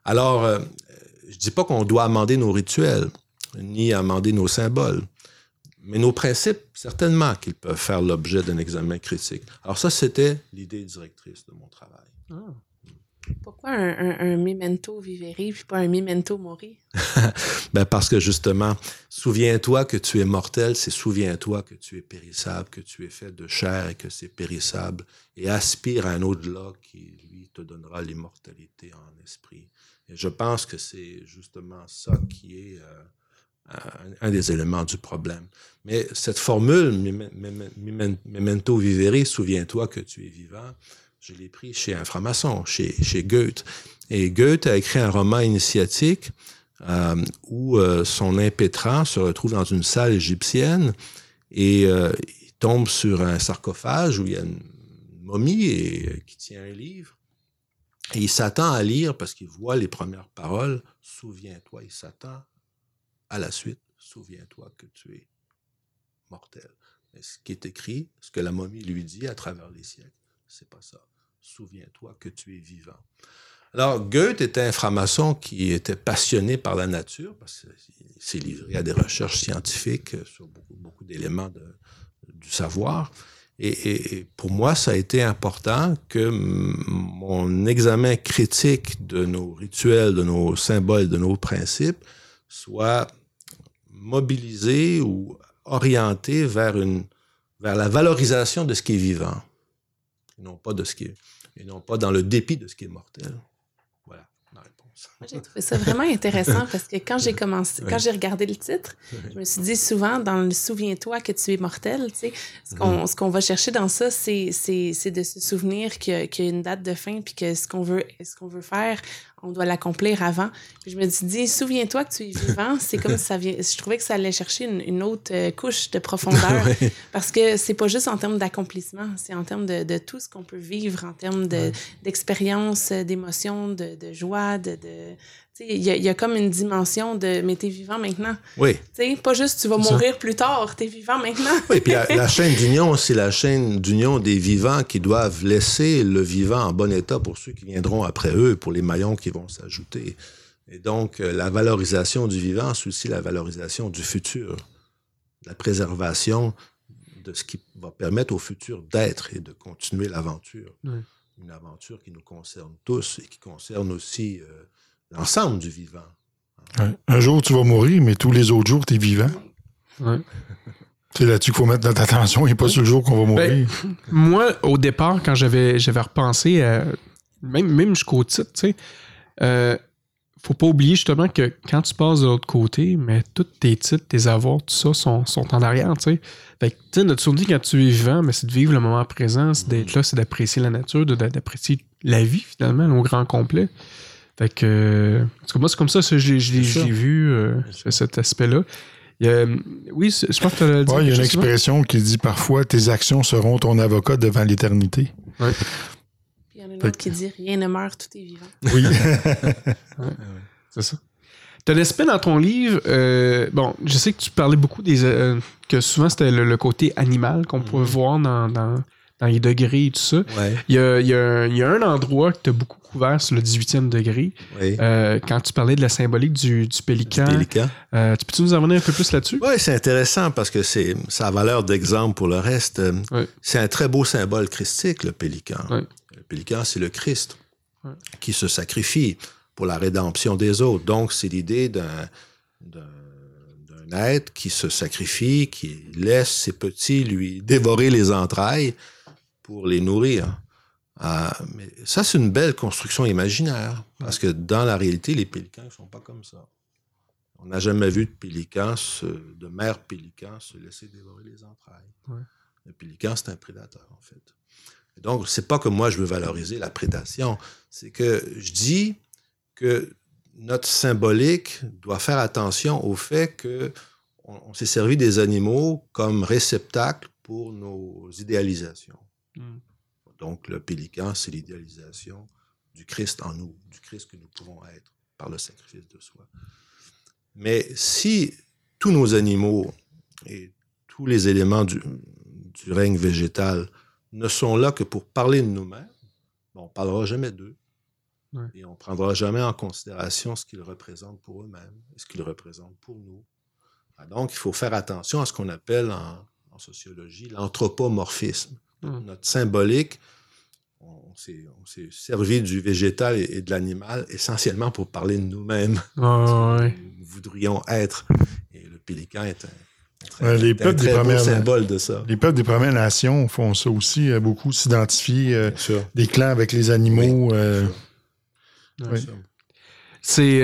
Alors, je dis pas qu'on doit amender nos rituels, ni amender nos symboles. Mais nos principes, certainement qu'ils peuvent faire l'objet d'un examen critique. Alors ça, c'était l'idée directrice de mon travail. Pourquoi un, un, un memento vivere puis pas un memento mori? Ben parce que justement, souviens-toi que tu es mortel, c'est souviens-toi que tu es périssable, que tu es fait de chair et que c'est périssable, et aspire à un au-delà qui, lui, te donnera l'immortalité en esprit. Et je pense que c'est justement ça qui est euh, un, des éléments du problème. Mais cette formule, mem- mem- mem- memento vivere, souviens-toi que tu es vivant, je l'ai pris chez un franc-maçon, chez, chez Goethe. Et Goethe a écrit un roman initiatique euh, où euh, son impétrant se retrouve dans une salle égyptienne et euh, il tombe sur un sarcophage où il y a une momie qui tient un livre. Et il s'attend à lire parce qu'il voit les premières paroles. Souviens-toi, il s'attend à la suite. Souviens-toi que tu es mortel. Ce qui est écrit, ce que la momie lui dit à travers les siècles, c'est pas ça. Souviens-toi que tu es vivant. Alors, Goethe était un franc-maçon qui était passionné par la nature, parce qu'il s'est livré à des recherches scientifiques sur beaucoup, d'éléments du savoir. Et, pour moi, ça a été important que mon examen critique de nos rituels, de nos symboles, de nos principes soit mobilisé ou orienté vers, une, vers la valorisation de ce qui est vivant, et non pas, de ce qui et non pas dans le dépit de ce qui est mortel. Voilà ma réponse. Moi, j'ai trouvé ça vraiment intéressant parce que quand j'ai commencé, quand j'ai regardé le titre, je me suis dit souvent dans le souviens-toi que tu es mortel, tu sais, ce Mhm. qu'on ce qu'on va chercher dans ça, c'est de se souvenir qu'il y, a- qu'il y a une date de fin puis que ce qu'on veut ce qu'on veut faire, on doit l'accomplir avant. Puis je me suis dit souviens-toi que tu es vivant, c'est comme ça vient je trouvais que ça allait chercher une, une autre euh, couche de profondeur parce que c'est pas juste en termes d'accomplissement, c'est en termes de, de tout ce qu'on peut vivre, en termes de- d'expérience, euh, d'émotion, de, de joie, de. Il y, a- il y a comme une dimension de mais t'es vivant maintenant. Oui. Tu sais, pas juste tu vas ça. mourir plus tard, t'es vivant maintenant. Oui, puis la, la chaîne d'union, c'est la chaîne d'union des vivants qui doivent laisser le vivant en bon état pour ceux qui viendront après eux, pour les maillons qui vont s'ajouter. Et donc, euh, la valorisation du vivant, c'est aussi la valorisation du futur, la préservation de ce qui va permettre au futur d'être et de continuer l'aventure. Oui. Une aventure qui nous concerne tous et qui concerne aussi euh, l'ensemble du vivant. Ouais. Un jour, tu vas mourir, mais tous les autres jours, tu es vivant. Ouais. C'est là-dessus qu'il faut mettre notre attention et pas sur le jour qu'on va mourir. Moi, au départ, quand j'avais j'avais repensé, à- même, même jusqu'au titre, tu sais, euh, faut pas oublier justement que quand tu passes de l'autre côté, mais tous tes titres, tes avoirs, tout ça sont, sont en arrière, tu sais. Fait que, tu sais, notre souvenir quand tu es vivant, mais c'est de vivre le moment présent, c'est d'être là, c'est d'apprécier la nature, de- d'apprécier la vie, finalement, au grand complet. Fait que, en tout cas, moi, c'est comme ça, ça l'ai vu, euh, cet aspect-là. Il y a, euh, oui, je pense que tu as dit Ouais, il y a une expression qui dit parfois tes actions seront ton avocat devant l'éternité. Puis il y en a une autre qui dit Rien ne meurt, tout est vivant. Oui. C'est ça. Tu as l'aspect dans ton livre, euh, bon, je sais que tu parlais beaucoup des. euh, que souvent c'était le, le côté animal qu'on pouvait voir dans, dans, dans les degrés et tout ça. Ouais, Il y a, il y a un- il y a un endroit que tu as beaucoup couvert sur le 18e degré, oui. euh, quand tu parlais de la symbolique du, du pélican. Pélican. Euh, tu peux-tu nous en un peu plus là-dessus? Oui, c'est intéressant parce que c'est ça a valeur d'exemple pour le reste. Euh. C'est un très beau symbole christique, le pélican. Le pélican, c'est le Christ qui se sacrifie pour la rédemption des autres. Donc, c'est l'idée d'un être qui se sacrifie, qui laisse ses petits lui dévorer les entrailles pour les nourrir. Ah, mais ça, c'est une belle construction imaginaire, parce que dans la réalité, les pélicans ne sont pas comme ça. On n'a jamais vu de pélican, se- de mère pélican, se laisser dévorer les entrailles. Ouais. Le pélican, c'est un prédateur, en fait. Et donc, c'est pas que moi, je veux valoriser la prédation, c'est que je dis que notre symbolique doit faire attention au fait que on, on s'est servi des animaux comme réceptacle pour nos idéalisations. Mm. Donc, le pélican, c'est l'idéalisation du Christ en nous, du Christ que nous pouvons être par le sacrifice de soi. Mais si tous nos animaux et tous les éléments du, du règne végétal ne sont là que pour parler de nous-mêmes, ben, on ne parlera jamais d'eux. Ouais. Et on ne prendra jamais en considération ce qu'ils représentent pour eux-mêmes et ce qu'ils représentent pour nous. Ah, Donc, il faut faire attention à ce qu'on appelle en, en sociologie l'anthropomorphisme. Mm. Notre symbolique, on s'est servi du végétal et, et de l'animal essentiellement pour parler de nous-mêmes. Ouais. Nous voudrions être. Et le pélican est un, un très, Ouais, les est un peuples des très beau Premières- symbole de ça. Les peuples des Premières Nations font ça aussi, euh, beaucoup s'identifier euh, des clans avec les animaux. euh, oui. C'est.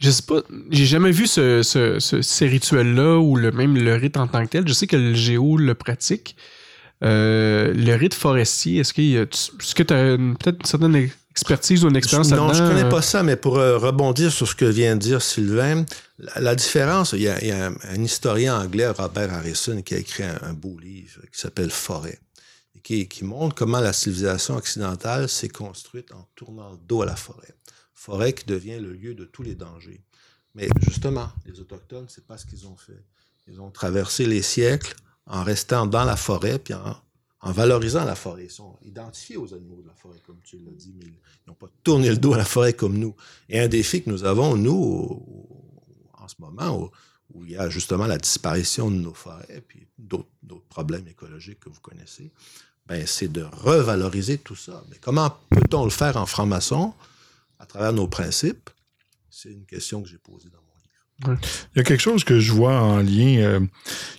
je sais pas, j'ai jamais vu ce, ce- ce- ces rituels-là ou le, même le rite en tant que tel. Je sais que le géo le pratique. Euh, le rite forestier, est-ce, tu- est-ce que tu as peut-être une certaine expertise ou une expérience non, je là-dedans? connais euh? pas ça, mais pour euh, rebondir sur ce que vient de dire Sylvain, la, la différence, il y a, il y a un, un historien anglais, Robert Harrison, qui a écrit un, un beau livre qui s'appelle Forêt, et qui, qui montre comment la civilisation occidentale s'est construite en tournant le dos à la forêt. Forêt qui devient le lieu de tous les dangers. Mais justement, les Autochtones, c'est pas ce qu'ils ont fait. Ils ont traversé les siècles en restant dans la forêt, puis en, valorisant la forêt. Ils sont identifiés aux animaux de la forêt, comme tu l'as dit, mais ils n'ont pas tourné le dos à la forêt comme nous. Et un défi que nous avons, nous, en ce moment, où, il y a justement la disparition de nos forêts, puis d'autres d'autres problèmes écologiques que vous connaissez, ben, c'est de revaloriser tout ça. Mais comment peut-on le faire en franc-maçon? À travers nos principes? C'est une question que j'ai posée dans mon Il y a quelque chose que je vois en lien euh,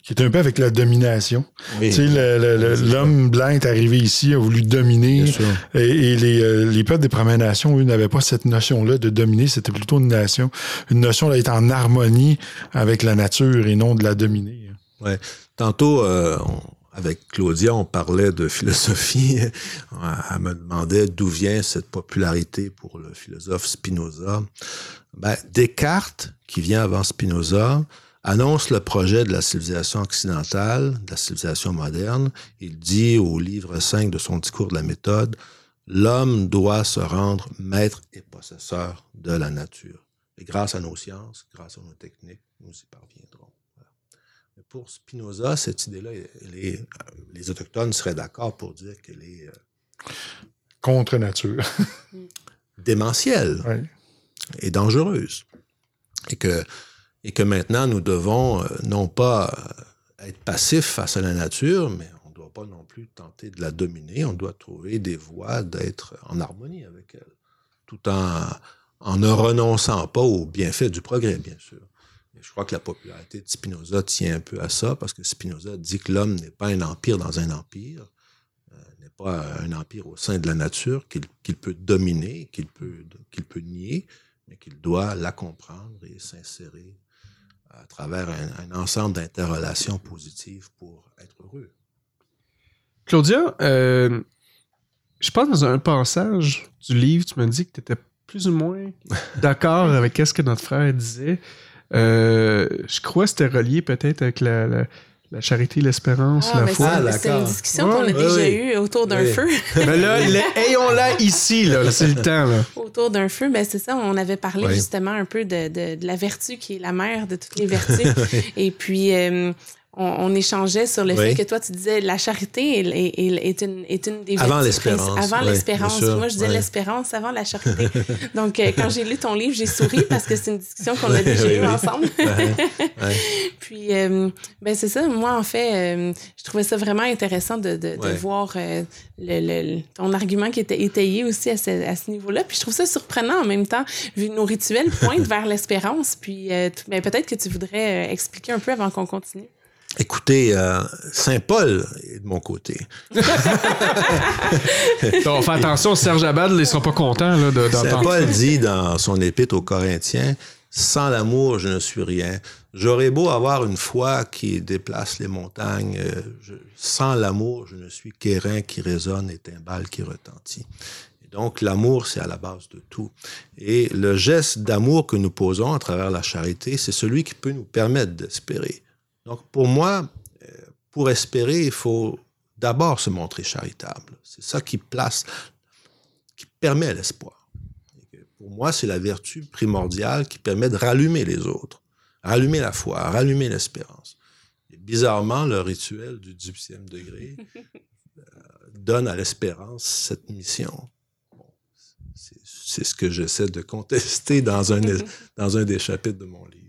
qui est un peu avec la domination. Oui, Tu sais, l'homme blanc est arrivé ici, a voulu dominer. Et, et les, euh, les peuples des Premières Nations, eux, n'avaient pas cette notion-là de dominer. C'était plutôt une nation, une notion d'être en harmonie avec la nature et non de la dominer. Tantôt, euh, on- avec Claudia, on parlait de philosophie. Elle me demandait d'où vient cette popularité pour le philosophe Spinoza. Ben, Descartes, qui vient avant Spinoza, annonce le projet de la civilisation occidentale, de la civilisation moderne. Il dit au livre 5 de son discours de la méthode, l'homme doit se rendre maître et possesseur de la nature. Et grâce à nos sciences, grâce à nos techniques, nous y parviendrons. Voilà. Mais pour Spinoza, cette idée-là, les Autochtones seraient d'accord pour dire qu'elle est euh, Contre nature. démentielle Ouais. et dangereuse. Et que, et que maintenant, nous devons euh, non pas euh, être passifs face à la nature, mais on ne doit pas non plus tenter de la dominer. On doit trouver des voies d'être en harmonie avec elle, tout en, en ne renonçant pas aux bienfaits du progrès, bien sûr. Je crois que la popularité de Spinoza tient un peu à ça, parce que Spinoza dit que l'homme n'est pas un empire dans un empire, euh, n'est pas un empire au sein de la nature qu'il peut dominer, qu'il peut, qu'il peut nier, mais qu'il doit la comprendre et s'insérer à travers un, un ensemble d'interrelations positives pour être heureux. Claudia, euh, je pense dans un passage du livre, tu m'as dit que tu étais plus ou moins d'accord avec ce que notre frère disait. Euh, je crois que c'était relié peut-être avec la, la- la charité, l'espérance, Ah, la foi. Ah, c'est- c'est une discussion qu'on a Ouais, déjà oui. eue autour d'un Oui. feu. Mais là, le- ayons-la ici, là. C'est le temps, là. autour d'un feu, ben c'est ça, on avait parlé Oui. justement un peu de, de, de la vertu qui est la mère de toutes les vertus. Et puis, euh, on, on échangeait sur le Oui. fait que toi, tu disais la charité est, est, est- est une, est une des Avant l'espérance, Avant oui, l'espérance. Moi, je disais oui. l'espérance avant la charité. Donc, euh, quand j'ai lu ton livre, j'ai souri parce que c'est une discussion qu'on a déjà eue ensemble. Puis, euh, ben c'est ça. Moi, en fait, euh, je trouvais ça vraiment intéressant de, de, de voir le, le- ton argument qui était étayé aussi à ce, à ce niveau-là. Puis, je trouve ça surprenant en même temps, vu nos rituels pointent vers l'espérance. Puis, ben, peut-être que tu voudrais expliquer un peu avant qu'on continue. Écoutez, euh, Saint Paul est de mon côté. Donc, fais attention, Serge Abad, ils seront pas contents là, de- Saint d'entendre. Paul dit dans son épître aux Corinthiens, sans l'amour, je ne suis rien. J'aurais beau avoir une foi qui déplace les montagnes, euh, je- sans l'amour, je ne suis qu'airain qui résonne et timbale qui retentit. Et donc, l'amour, c'est à la base de tout. Et le geste d'amour que nous posons à travers la charité, c'est celui qui peut nous permettre d'espérer. Donc, pour moi, euh, pour espérer, il faut d'abord se montrer charitable. C'est ça qui place, qui permet l'espoir. Pour moi, c'est la vertu primordiale qui permet de rallumer les autres, rallumer la foi, rallumer l'espérance. Et bizarrement, le rituel du 18e degré euh, donne à l'espérance cette mission. Bon, c'est- c'est ce que j'essaie de contester dans un, dans un des chapitres de mon livre.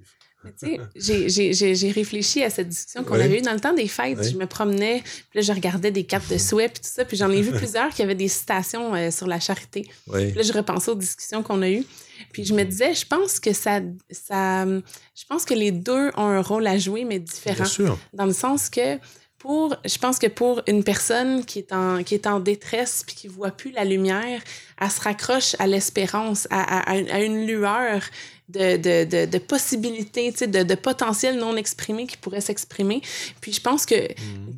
J'ai- réfléchi à cette discussion qu'on Oui. avait eue dans le temps des fêtes. Oui. Je me promenais, puis là, je regardais des cartes de souhait, puis tout ça, puis j'en ai vu plusieurs qui avaient des citations euh, sur la charité. Oui. Puis là, je repensais aux discussions qu'on a eues. Puis je me disais, je pense que ça, ça. Je pense que les deux ont un rôle à jouer, mais différent. Bien sûr. Dans le sens que. Pour, je pense que pour une personne qui est en, qui est en détresse puis qui voit plus la lumière, elle se raccroche à l'espérance, à, à- à une- lueur de, de, de, de possibilités, de, de potentiel non exprimé qui pourrait s'exprimer. Puis je pense que,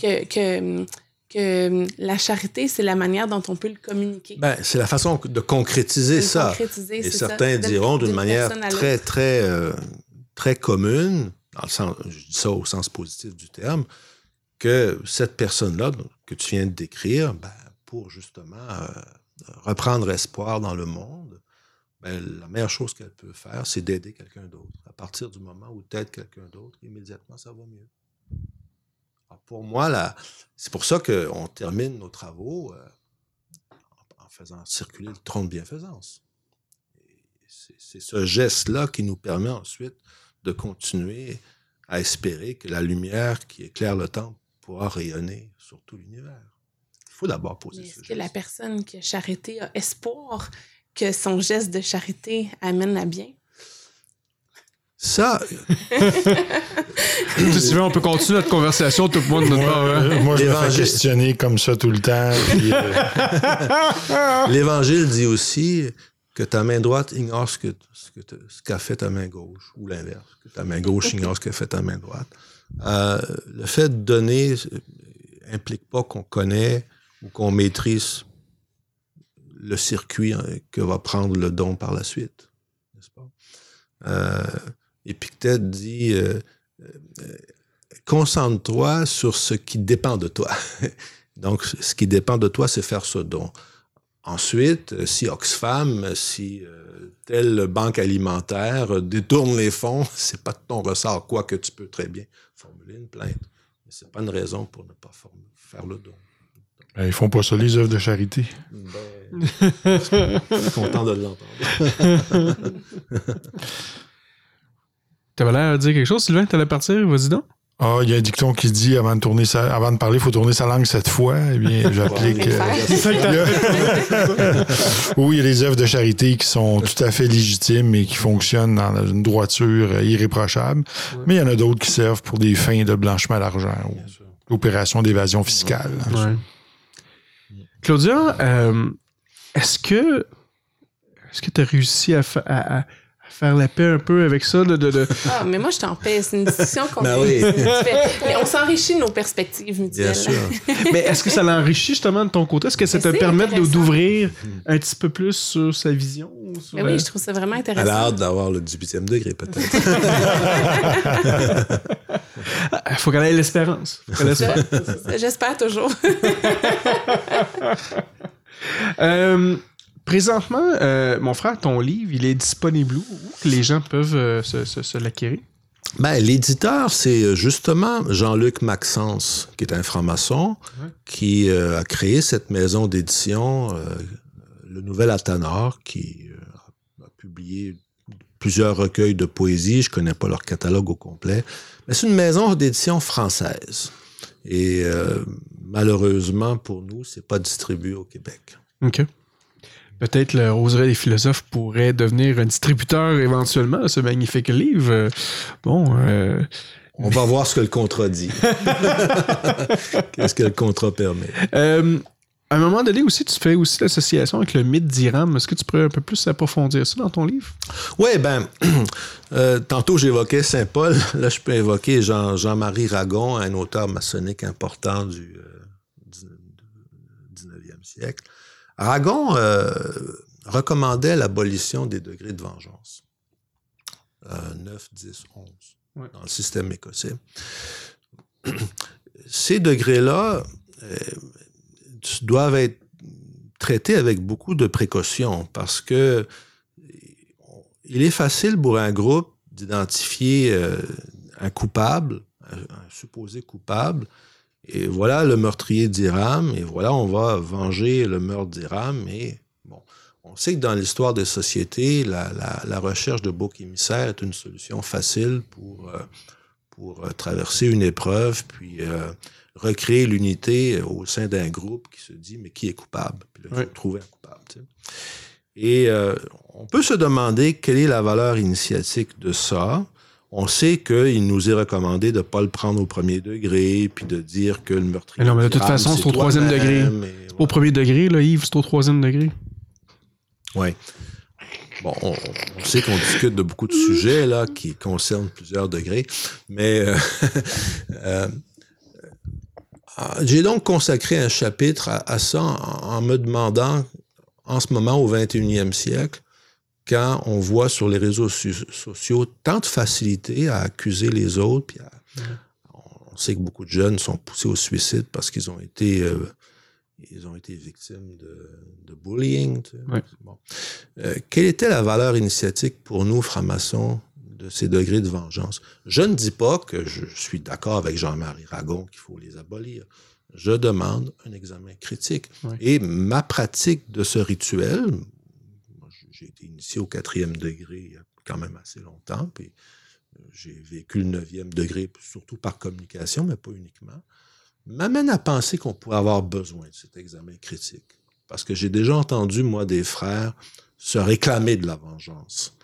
que, que, que la charité, c'est la manière dont on peut le communiquer. Ben, c'est la façon de concrétiser De ça. concrétiser, Et ça. certains diront d'une manière très, très, euh, très commune, dans le sens, je dis ça au sens positif du terme, que cette personne-là que tu viens de décrire, ben, pour justement euh, reprendre espoir dans le monde, ben, la meilleure chose qu'elle peut faire, c'est d'aider quelqu'un d'autre. À partir du moment où tu aides quelqu'un d'autre, immédiatement, ça va mieux. Pour moi, c'est pour ça qu'on termine nos travaux euh, en, en faisant circuler le tronc de bienfaisance. C'est ce geste-là qui nous permet ensuite de continuer à espérer que la lumière qui éclaire le temple pourra rayonner sur tout l'univers. Il faut d'abord poser Mais ce Est-ce que la personne qui a charité a espoir que son geste de charité amène à bien? Ça, Si tu veux, on peut continuer notre conversation tout le monde notre part, hein. Euh, Moi, je me fais questionner comme ça tout le temps. puis, euh, L'Évangile dit aussi que ta main droite ignore ce que ce que ce qu'a fait ta main gauche, ou l'inverse, que ta main gauche ignore ce qu'a fait ta main droite. Euh, le fait de donner euh, implique pas qu'on connaît ou qu'on maîtrise le circuit hein, que va prendre le don par la suite, n'est-ce pas? Euh, Épictète dit euh, concentre-toi sur ce qui dépend de toi. Donc, ce qui dépend de toi, c'est faire ce don. Ensuite, euh, si Oxfam, si euh, telle banque alimentaire euh, détourne les fonds, c'est pas de ton ressort, quoique tu peux très bien formuler une plainte. Mais c'est pas une raison pour ne pas faire le don. ben, ils font pas ça, les œuvres de charité. Ben, je suis content de l'entendre. T'avais l'air de dire quelque chose, Sylvain? T'allais partir? Vas-y donc. Ah, il y a un dicton qui dit avant de tourner sa, avant de parler, il faut tourner sa langue sept fois. Eh bien, j'applique. Euh, oui, il y a des œuvres de charité qui sont tout à fait légitimes et qui fonctionnent dans une droiture irréprochable. Mais il y en a d'autres qui servent pour des fins de blanchiment d'argent ou l'opération d'évasion fiscale. Ouais. Claudia, euh, est-ce que est-ce que tu as réussi à- à faire la paix un peu avec ça. De, de, de- Ah, mais moi, je t'en paix. C'est une discussion qu'on Ben a. oui. Mais on s'enrichit de nos perspectives mutuelles. Bien sûr. Mais est-ce que ça l'enrichit justement de ton côté? Est-ce que ça Mais te permet intéressant. d'ouvrir un petit peu plus sur sa vision? ou sur, Mais euh, oui, je trouve ça vraiment Elle a intéressant. hâte d'avoir le 18e degré, peut-être. Il faut qu'elle ait l'espérance. J'espère toujours. Euh, présentement, euh, mon frère, ton livre, il est disponible où? Les gens peuvent euh, se, se- se l'acquérir? Ben, l'éditeur, c'est justement Jean-Luc Maxence, qui est un franc-maçon, Ouais. qui euh, a créé cette maison d'édition, euh, le Nouvel Athanor, qui euh, a publié plusieurs recueils de poésie. Je connais pas leur catalogue au complet. Mais c'est une maison d'édition française. Et euh, malheureusement, pour nous, c'est pas distribué au Québec. OK. Peut-être le Roseraie des philosophes pourrait devenir un distributeur éventuellement de ce magnifique livre. Bon, euh, On va voir ce que le contrat dit. Qu'est-ce que le contrat permet? euh, à un moment donné aussi, tu fais aussi l'association avec le mythe d'Iram. Est-ce que tu pourrais un peu plus approfondir ça dans ton livre? Oui, ben, euh, tantôt j'évoquais Saint-Paul. Là, je peux évoquer Jean- Jean-Marie Ragon, un auteur maçonnique important du euh, 19e siècle. Ragon euh, recommandait l'abolition des degrés de vengeance. Euh, 9, 10, 11, Ouais. dans le système écossais. Ces degrés-là euh, doivent être traités avec beaucoup de précaution parce que il est facile pour un groupe d'identifier euh, un coupable, un, un supposé coupable, et voilà le meurtrier d'Iram, et voilà on va venger le meurtre d'Iram, et bon, on sait que dans l'histoire des sociétés, la, la- la recherche de bouc émissaire est une solution facile pour, euh, pour euh, traverser une épreuve, puis euh, recréer l'unité au sein d'un groupe qui se dit, mais qui est coupable? Puis là, il faut Ouais. trouver un coupable. tu sais. Et euh, on peut se demander quelle est la valeur initiatique de ça. On sait qu'il nous est recommandé de ne pas le prendre au premier degré, puis de dire que le meurtrier. Mais non, mais de toute façon, c'est au troisième degré. Au premier degré, là, Yves, c'est au troisième degré. Oui. Bon, on, on sait qu'on discute de beaucoup de sujets là qui concernent plusieurs degrés, mais euh, euh, euh, j'ai donc consacré un chapitre à, à ça en, en me demandant, en ce moment au 21e siècle, quand on voit sur les réseaux so- sociaux tant de facilité à accuser les autres, puis à- on sait que beaucoup de jeunes sont poussés au suicide parce qu'ils ont été euh, ils ont été victimes de, de bullying. tu sais. Ouais. Bon. Euh, quelle était la valeur initiatique pour nous, francs-maçons, de ces degrés de vengeance? Je ne dis pas que je suis d'accord avec Jean-Marie Ragon qu'il faut les abolir. Je demande un examen critique. Et ma pratique de ce rituel, j'ai été initié au quatrième degré il y a quand même assez longtemps, puis euh, j'ai vécu le neuvième degré, surtout par communication, mais pas uniquement, m'amène à penser qu'on pourrait avoir besoin de cet examen critique. Parce que j'ai déjà entendu, moi, des frères se réclamer de la vengeance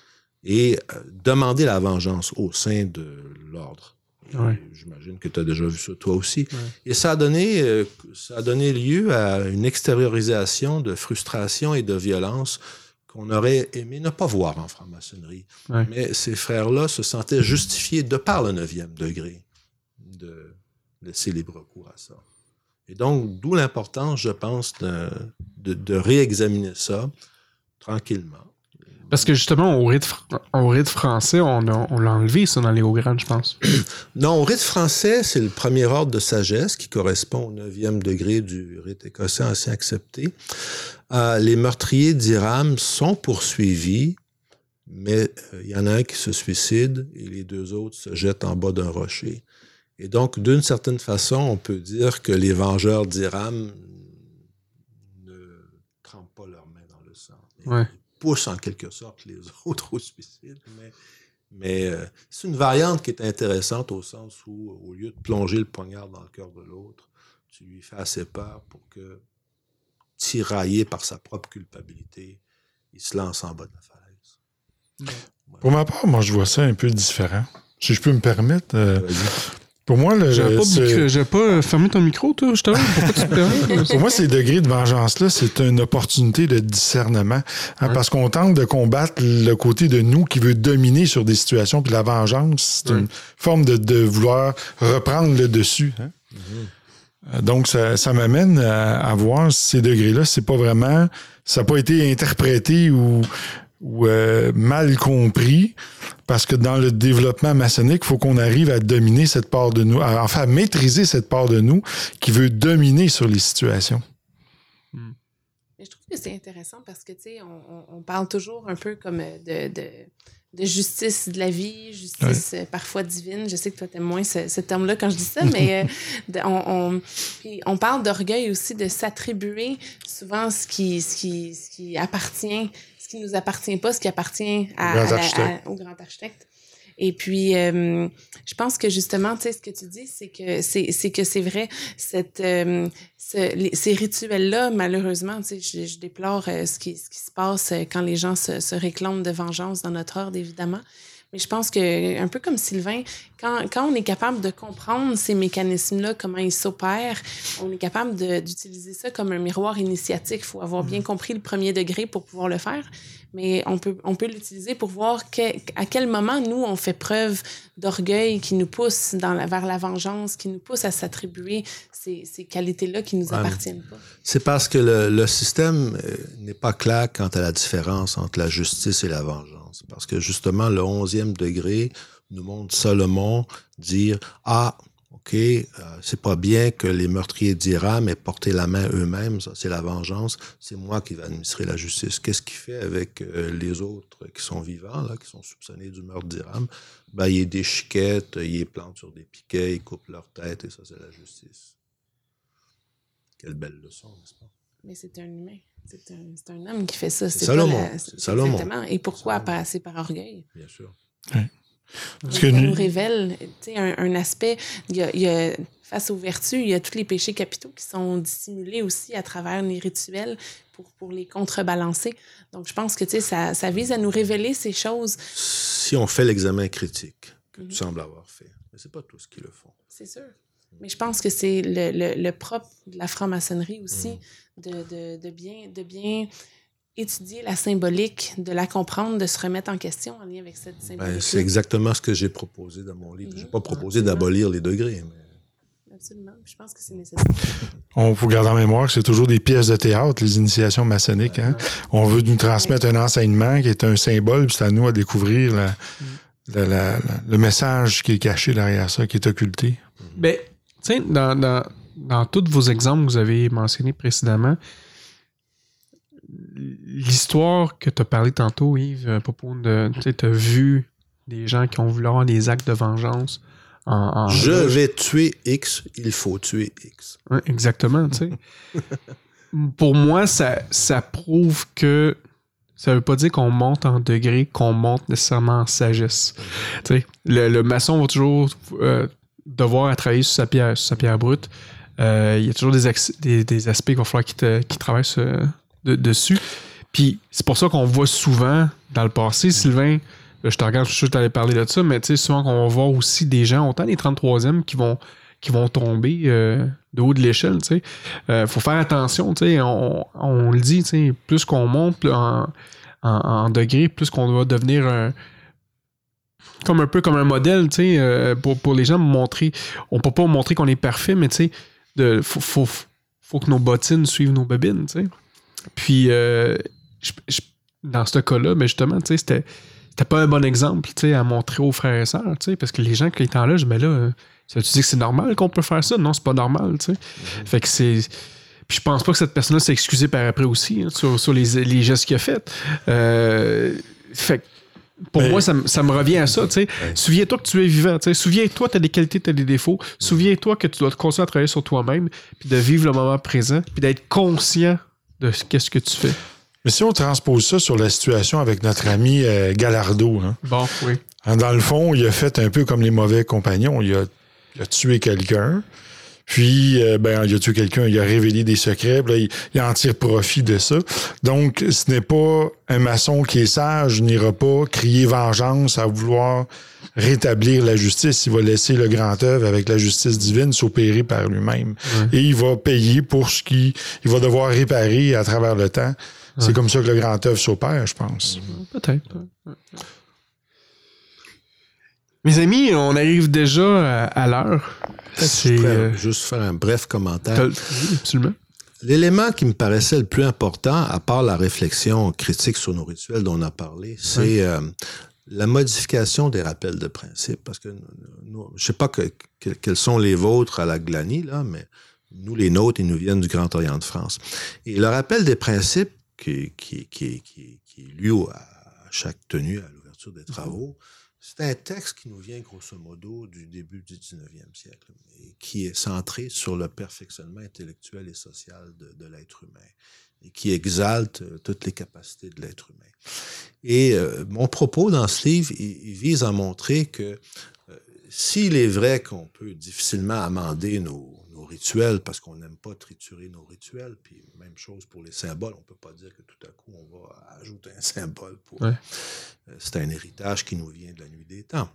et euh, demander la vengeance au sein de l'ordre. Ouais. J'imagine que tu as déjà vu ça toi aussi. Ouais. Et ça a, donné, euh, ça a donné lieu à une extériorisation de frustration et de violence qu'on aurait aimé ne pas voir en franc-maçonnerie. Ouais. Mais ces frères-là se sentaient justifiés de par le neuvième degré de laisser libre cours à ça. Et donc, d'où l'importance, je pense, de, de, de réexaminer ça tranquillement. Parce que justement, au rite, fr- au rite français, on, a- on l'a enlevé, ça, dans les hauts-grades, je pense. Non, au rite français, c'est le premier ordre de sagesse qui correspond au neuvième degré du rite écossais ancien accepté. Euh, les meurtriers d'Iram sont poursuivis, mais euh, il y en a un qui se suicide et les deux autres se jettent en bas d'un rocher. Et donc, d'une certaine façon, on peut dire que les vengeurs d'Iram ne trempent pas leurs mains dans le sang. Ouais. Poussent en quelque sorte les autres au suicide, mais mais euh, c'est une variante qui est intéressante au sens où, au lieu de plonger le poignard dans le cœur de l'autre, tu lui fais assez peur pour que, tiraillé par sa propre culpabilité, il se lance en bas de la falaise. Pour ma part, moi, je vois ça un peu différent. Si je peux me permettre, euh. Pour moi, le, J'avais pas, euh, fermé ton micro, toi, justement. Pourquoi tu te permets? Pour moi, ces degrés de vengeance-là, c'est une opportunité de discernement. hein, Parce qu'on tente de combattre le côté de nous qui veut dominer sur des situations. Puis la vengeance, c'est une forme de, de vouloir reprendre le dessus. hein. Euh, Donc, ça, ça m'amène à, à voir ces degrés-là. C'est pas vraiment. Ça n'a pas été interprété ou, ou, euh, mal compris. Parce que dans le développement maçonnique, il faut qu'on arrive à dominer cette part de nous, à, enfin à maîtriser cette part de nous qui veut dominer sur les situations. Mais je trouve que c'est intéressant parce que, tu sais, on, on- on parle toujours un peu comme euh, de, de, de justice de la vie, justice euh, parfois divine. Je sais que toi, t'aimes moins ce, ce terme-là quand je dis ça, mais euh, de- on, on, puis on parle d'orgueil aussi, de s'attribuer souvent ce qui, ce, qui, ce qui appartient, qui nous appartient pas, ce qui appartient à, Au grand à architecte. à- au grand architecte. Et puis, euh, je pense que justement, tu sais, ce que tu dis, c'est que c'est que c'est vrai, cette, euh, ce- les- ces rituels-là, malheureusement, tu sais, je, je déplore euh, ce, qui, ce qui se passe quand les gens se, se réclament de vengeance dans notre ordre, évidemment. Mais je pense que, un peu comme Sylvain, quand, quand on est capable de comprendre ces mécanismes-là, comment ils s'opèrent, on est capable d'utiliser ça comme un miroir initiatique. Il faut avoir bien compris le premier degré pour pouvoir le faire. Mais on peut, on peut l'utiliser pour voir que- à quel moment, nous, on fait preuve d'orgueil qui nous pousse dans la- vers la vengeance, qui nous pousse à s'attribuer ces, ces qualités-là qui nous Ouais, mais- appartiennent pas. C'est parce que le, le système euh, n'est pas clair quant à la différence entre la justice et la vengeance. Parce que justement, le onzième degré nous montre Salomon dire Ah, OK, euh, c'est pas bien que les meurtriers d'Iram aient porté la main eux-mêmes, ça c'est la vengeance, c'est moi qui vais administrer la justice. Qu'est-ce qu'il fait avec euh, les autres qui sont vivants, là, qui sont soupçonnés du meurtre d'Iram? Ben, il les déchiquette, il les plante sur des piquets, il coupe leur tête, et ça c'est la justice. Quelle belle leçon, n'est-ce pas? Mais c'est un humain. C'est un, c'est un homme qui fait ça. C'est Salomon. la- Salomon. Exactement. Et pourquoi Salomon. passer par orgueil? Bien sûr. Parce que nous nous- révèle tu sais, un, un aspect. Il y, a, il y a- face aux vertus, il y a tous les péchés capitaux qui sont dissimulés aussi à travers les rituels pour, pour les contrebalancer. Donc, je pense que tu sais, ça, ça vise à nous révéler ces choses. si on fait l'examen critique que Mhm. tu sembles avoir fait, mais c'est pas tous qui le font. C'est sûr. Mais je pense que c'est le, le, le propre de la franc-maçonnerie aussi, Mm. De, de, de, bien, de bien étudier la symbolique, de la comprendre, de se remettre en question en lien avec cette symbolique. Ben, c'est exactement ce que j'ai proposé dans mon livre. Mhm. J'ai pas proposé Absolument. d'abolir les degrés, mais Absolument. Je pense que c'est nécessaire. On faut garder en mémoire que c'est toujours des pièces de théâtre, les initiations maçonniques. hein. On veut nous transmettre un enseignement qui est un symbole, puis c'est à nous à découvrir la- la- la- la- le message qui est caché derrière ça, qui est occulté. Ben, tu sais, dans, dans, dans tous vos exemples que vous avez mentionnés précédemment, l'histoire que tu as parlé tantôt, Yves, à propos de. Tu as vu des gens qui ont voulu avoir des actes de vengeance en. en je vais tuer X, il faut tuer X. Exactement, tu sais. Pour moi, ça, ça prouve que ça veut pas dire qu'on monte en degré, qu'on monte nécessairement en sagesse. Tu sais, le, le maçon va toujours euh, devoir travailler sur sa pierre, sur sa pierre brute. Euh, Il y a toujours des, aspects qu'il va falloir qu'il te- qu'il travaille sur- de- dessus. Puis c'est pour ça qu'on voit souvent dans le passé, Sylvain, je te regarde, je suis sûr que tu allais parler de ça, mais tu sais, souvent qu'on va voir aussi des gens, autant les 33e, qui vont, qui vont tomber euh, de haut de l'échelle, sais. Euh, faut faire attention. On, on le dit, plus qu'on monte en, en, degré, plus qu'on doit devenir un, comme un peu comme un modèle, tu sais, euh, pour, pour les gens montrer. On peut pas montrer qu'on est parfait, mais tu sais, de- faut, faut, faut que nos bottines suivent nos bobines, tu sais. Puis, euh, je- je- dans ce cas-là, mais justement, tu sais, c'était c'était pas un bon exemple, à montrer aux frères et sœurs, parce que les gens qui étaient là, je mais là, tu dis que c'est normal qu'on peut faire ça? Non, c'est pas normal, tu sais. Fait que c'est. Puis je pense pas que cette personne-là s'est excusée par après aussi hein, sur, sur les, les gestes qu'il a fait. Euh, fait que pour Mais- moi, ça, me- ça me revient à ça. Souviens-toi que tu es vivant. Souviens-toi que tu as des qualités, tu as des défauts. Souviens-toi que tu dois continuer à travailler sur toi-même, puis de vivre le moment présent, puis d'être conscient de ce que tu fais. Mais si on transpose ça sur la situation avec notre ami euh, Gallardo, hein, Bon, oui. hein, dans le fond, il a fait un peu comme les mauvais compagnons. Il a, il a tué quelqu'un, Puis, euh, ben, il a tué quelqu'un, il a révélé des secrets, puis là, il, il en tire profit de ça. Donc, ce n'est pas un maçon qui est sage, n'ira pas crier vengeance à vouloir rétablir la justice. Il va laisser le grand œuvre avec la justice divine s'opérer par lui-même. Et il va payer pour ce qu'il il va devoir réparer à travers le temps. C'est comme ça que le grand œuvre s'opère, je pense. Peut-être. Mes amis, on arrive déjà à, à Je pourrais euh, juste faire un bref commentaire? absolument. L'élément qui me paraissait le plus important, à part la réflexion critique sur nos rituels dont on a parlé, c'est euh, la modification des rappels de principe. Parce que nous, je sais pas que, que- quels sont les vôtres à la Glanie, là, mais nous, les nôtres, ils nous viennent du Grand Orient de France. Et le rappel des principes qui, qui, qui, qui, qui est lu au- à chaque tenue, à l'ouverture des travaux, c'est un texte qui nous vient grosso modo du début du 19e siècle et qui est centré sur le perfectionnement intellectuel et social de, l'être humain et qui exalte euh, toutes les capacités de l'être humain. Et euh, mon propos dans ce livre, il vise à montrer que euh, s'il est vrai qu'on peut difficilement amender nos, nos rituels parce qu'on n'aime pas triturer nos rituels, puis même chose pour les symboles, on peut pas dire que tout à coup on va ajouter un symbole pour... Ouais. Euh, C'est un héritage qui nous vient de la nuit des temps.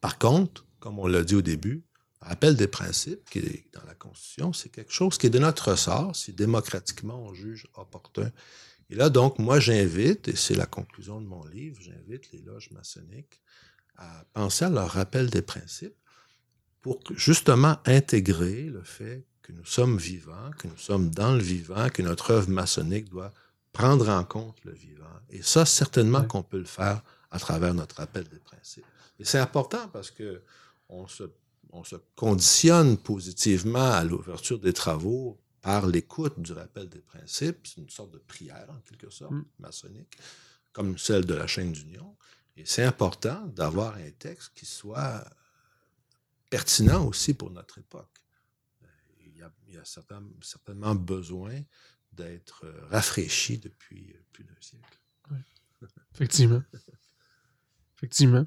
Par contre, comme on l'a dit au début, rappel des principes qui est dans la Constitution, c'est quelque chose qui est de notre ressort si démocratiquement on juge opportun. Et là, donc, moi, j'invite, et c'est la conclusion de mon livre, j'invite les loges maçonniques à penser à leur rappel des principes pour justement intégrer le fait que nous sommes vivants, que nous sommes dans le vivant, que notre œuvre maçonnique doit prendre en compte le vivant. Et ça, certainement qu'on peut le faire à travers notre rappel des principes. Et c'est important parce que on se, on se conditionne positivement à l'ouverture des travaux par l'écoute du rappel des principes. C'est une sorte de prière, en quelque sorte, Mm. maçonnique, comme celle de la chaîne d'union. Et c'est important d'avoir un texte qui soit pertinent aussi pour notre époque. Euh, Il y a, il y a certain- certainement besoin d'être euh, rafraîchi depuis euh, plus d'un siècle. Effectivement. Effectivement.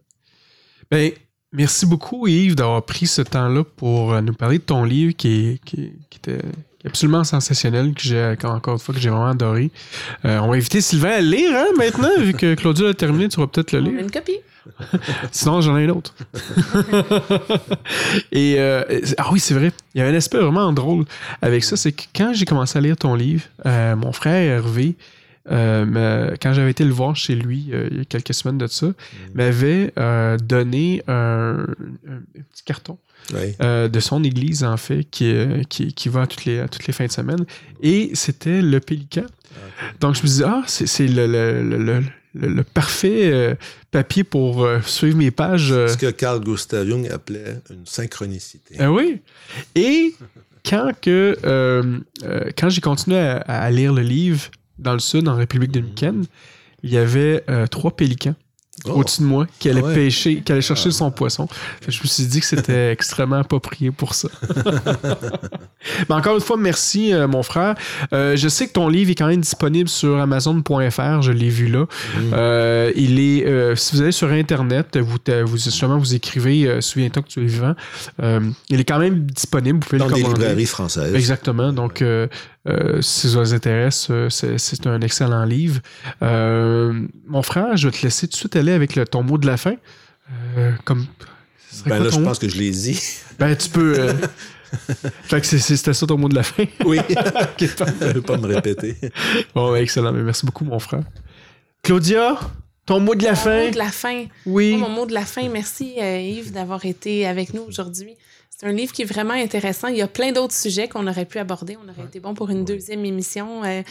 Ben, merci beaucoup, Yves, d'avoir pris ce temps-là pour nous parler de ton livre qui, est- qui, était absolument sensationnel, que j'ai, encore une fois, que j'ai vraiment adoré. Euh, on va inviter Sylvain à le lire, hein, maintenant, vu que Claudia a terminé, tu vas peut-être le On a lire. une copie. Sinon, j'en ai un autre. Et euh, ah oui, c'est vrai. Il y a un aspect vraiment drôle avec ça, c'est que quand j'ai commencé à lire ton livre, euh, mon frère Hervé, euh, quand j'avais été le voir chez lui il y a quelques semaines de ça, m'avait euh, donné un, petit carton Oui. de son église, en fait, qui, qui, qui va à toutes, les, à toutes les fins de semaine. Et c'était le pélican. Donc, je me disais, ah, c'est c'est le, le, le, le- parfait euh, papier pour euh, suivre mes pages. euh. Ce que Carl Gustav Jung appelait une synchronicité. Ah oui. Et quand, que, quand j'ai continué à, à lire le livre dans le sud, en République dominicaine, il y avait trois pélicans Oh. au-dessus de moi qui allaient Ah ouais. pêcher, qui allaient chercher son poisson. Je me suis dit que c'était extrêmement approprié pour ça. Mais encore une fois, merci, euh, mon frère. Euh, je sais que ton livre est quand même disponible sur Amazon.fr. Je l'ai vu là. Euh, il est, si vous allez sur Internet, vous, vous justement vous écrivez Souviens-toi que tu es vivant. Il est quand même disponible. Vous pouvez Dans le des commander. librairies françaises. Exactement. Donc, euh, si ça vous intéresse, c'est un excellent livre. Euh, mon frère, je vais te laisser tout de suite aller avec le, ton mot de la fin. Euh, comme, Ben quoi là, je pense que je l'ai dit. Ben, tu peux. euh, fait que c'est- c'est- c'était ça ton mot de la fin. Oui. je ne vais pas me répéter. Bon, ben, excellent. Mais merci beaucoup, mon frère. Claudia, ton mot de la Mon fin? mot de la fin. Oui. Mon mot de la fin, merci euh, Yves d'avoir été avec nous aujourd'hui. C'est un livre qui est vraiment intéressant. Il y a plein d'autres sujets qu'on aurait pu aborder. On aurait été bon pour une deuxième émission. euh,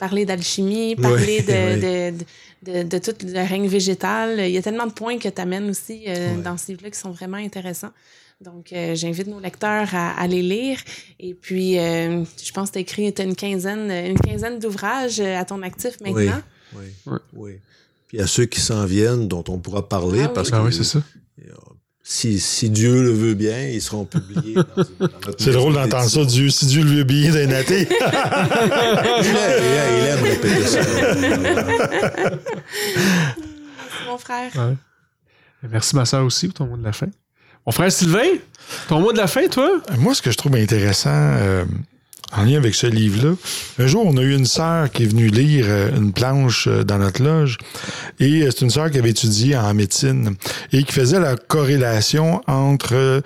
parler d'alchimie, parler Oui, de, de, de, de tout le règne végétal. Il y a tellement de points que tu amènes aussi euh, Ouais. dans ce livre-là qui sont vraiment intéressants. Donc, euh, j'invite nos lecteurs à, à les lire. Et puis, euh, je pense que tu as écrit une quinzaine, une quinzaine d'ouvrages à ton actif maintenant. Oui. Ouais. oui. Puis à ceux qui s'en viennent, dont on pourra parler, Ah oui. parce Ah que oui, c'est ça. Si, si Dieu le veut bien, ils seront publiés. dans C'est drôle d'entendre ça. Dieu, si Dieu le veut bien d'un athée. Il aime, il aime- il aime répéter ça. Mon frère. Ouais. Merci, ma soeur, aussi, pour ton mot de la fin. Mon frère Sylvain, ton mot de la fin, toi? Moi, ce que je trouve intéressant euh, en lien avec ce livre-là, un jour, on a eu une sœur qui est venue lire euh, une planche euh, dans notre loge. Et euh, c'est une sœur qui avait étudié en médecine et qui faisait la corrélation entre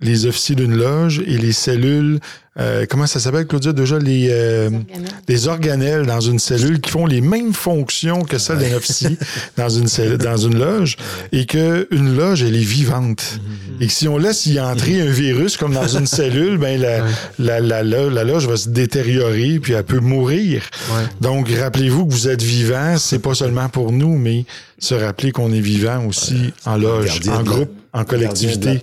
les officiers d'une loge et les cellules. Euh, comment ça s'appelle, Claudia? Déjà, les, euh, des organelles dans une cellule qui font les mêmes fonctions que celles d'un officier dans une, cellule- dans une loge et qu'une loge, elle est vivante. Et que si on laisse y entrer un virus comme dans une cellule, ben la, la, la, la- la loge va se détériorer puis elle peut mourir. Donc, rappelez-vous que vous êtes vivant, c'est pas seulement pour nous, mais se rappeler qu'on est vivant aussi en loge, en groupe, en collectivité.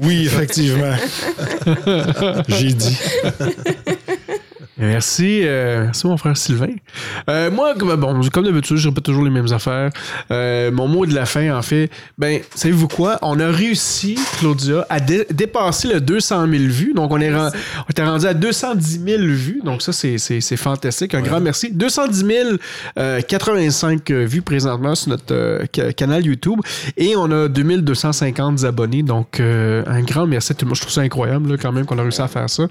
Oui, effectivement. J'ai dit. Merci, euh, merci mon frère Sylvain. Euh, moi, comme, bon, comme d'habitude, je répète toujours les mêmes affaires. Euh, mon mot de la fin, en fait, ben, savez-vous quoi? On a réussi, Claudia, à dé- dépasser le 200 000 vues. Donc, on est, ren- on était rendu à 210 000 vues. Donc, ça, c'est, fantastique. Un grand merci. 210 000, euh, 85 vues présentement sur notre ca- canal YouTube. Et on a 2250 abonnés. Donc, un grand merci à tout le monde. Je trouve ça incroyable, là, quand même, qu'on a réussi à faire ça.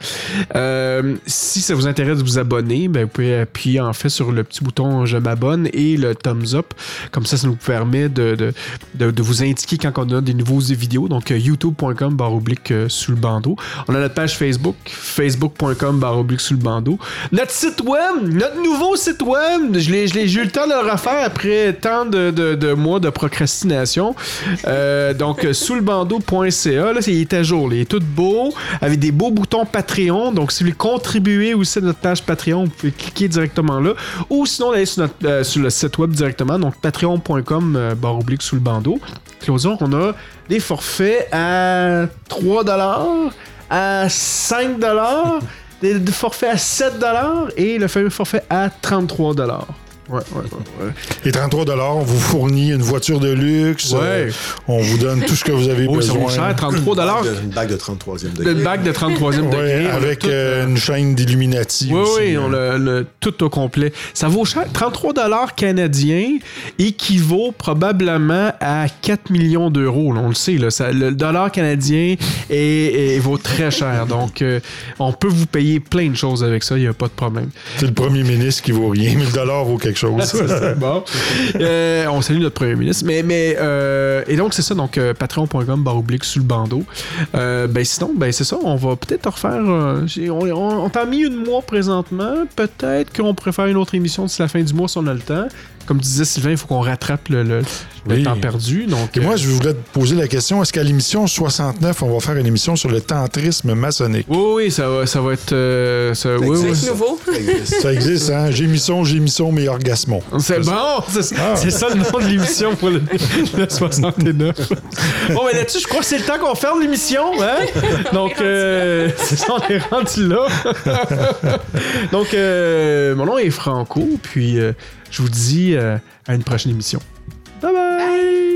Si ça vous intéresse de vous abonner, ben, vous pouvez appuyer en fait sur le petit bouton je m'abonne et le thumbs up. Comme ça, ça nous permet de, vous indiquer quand on a des nouveaux vidéos. Donc, euh, youtube.com barre euh, sous le bandeau. On a notre page Facebook, facebook.com barre sous le bandeau. Notre site web, notre nouveau site web, je l'ai, j'ai eu le temps de le refaire après tant de, mois de procrastination. Euh, donc, sous le bandeau.ca, là, il est à jour, il est tout beau, avec des beaux boutons Patreon. Donc, si vous voulez contribuer aussi à notre page Patreon, vous pouvez cliquer directement là. Ou sinon, aller sur, notre, euh, sur le site web directement, donc patreon.com euh, barre oblique sous le bandeau. Claudia, on a des forfaits à 3 à 5 des, des forfaits à 7 et le fameux forfait à 33 Ouais, ouais. Et 33 on vous fournit une voiture de luxe. Ouais. euh, on vous donne tout ce que vous avez Oh, ça besoin. vaut cher, 33 Une bague de 33e degré. Une bague de 33e Ouais, degré. avec tout, euh, une chaîne d'Illuminati. Oui, aussi, oui, hein. on le, le- tout au complet. Ça vaut cher. 33 canadiens équivaut probablement à 4 millions d'euros. On le sait, là, ça- le dollar canadien est, est- vaut très cher. Donc, euh, on peut vous payer plein de choses avec ça. Il n'y a pas de problème. C'est le premier ministre qui vaut rien, mais le dollar vaut quelque chose. bon. Euh, on salue notre premier ministre. Mais, mais euh, et donc, c'est ça. Donc, euh, patreon.com, barre oblique sous le bandeau. Ben, sinon, ben, c'est ça. On va peut-être refaire. on on, on t'a mis une mois présentement. Peut-être qu'on pourrait faire une autre émission d'ici la fin du mois si on a le temps. Comme disait Sylvain, il faut qu'on rattrape le, le- le Oui. temps perdu. Donc, Et moi, euh, je voulais te poser la question est-ce qu'à l'émission 69, on va faire une émission sur le tantrisme maçonnique? Oui, oui, ça va, ça va être. euh, ça- oui, oui. C'est nouveau. Ça existe. Ça existe, hein Gémisson, gémisson, mais orgasmon. C'est bon, c'est Ah. c'est ça le nom de l'émission pour le, le 69. Bon, mais là-dessus, je crois que c'est le temps qu'on ferme l'émission. Hein? Donc, euh, c'est ça, on est rendu là. Donc, euh, mon nom est Franco, puis euh, je vous dis euh, à une prochaine émission. bye. bye.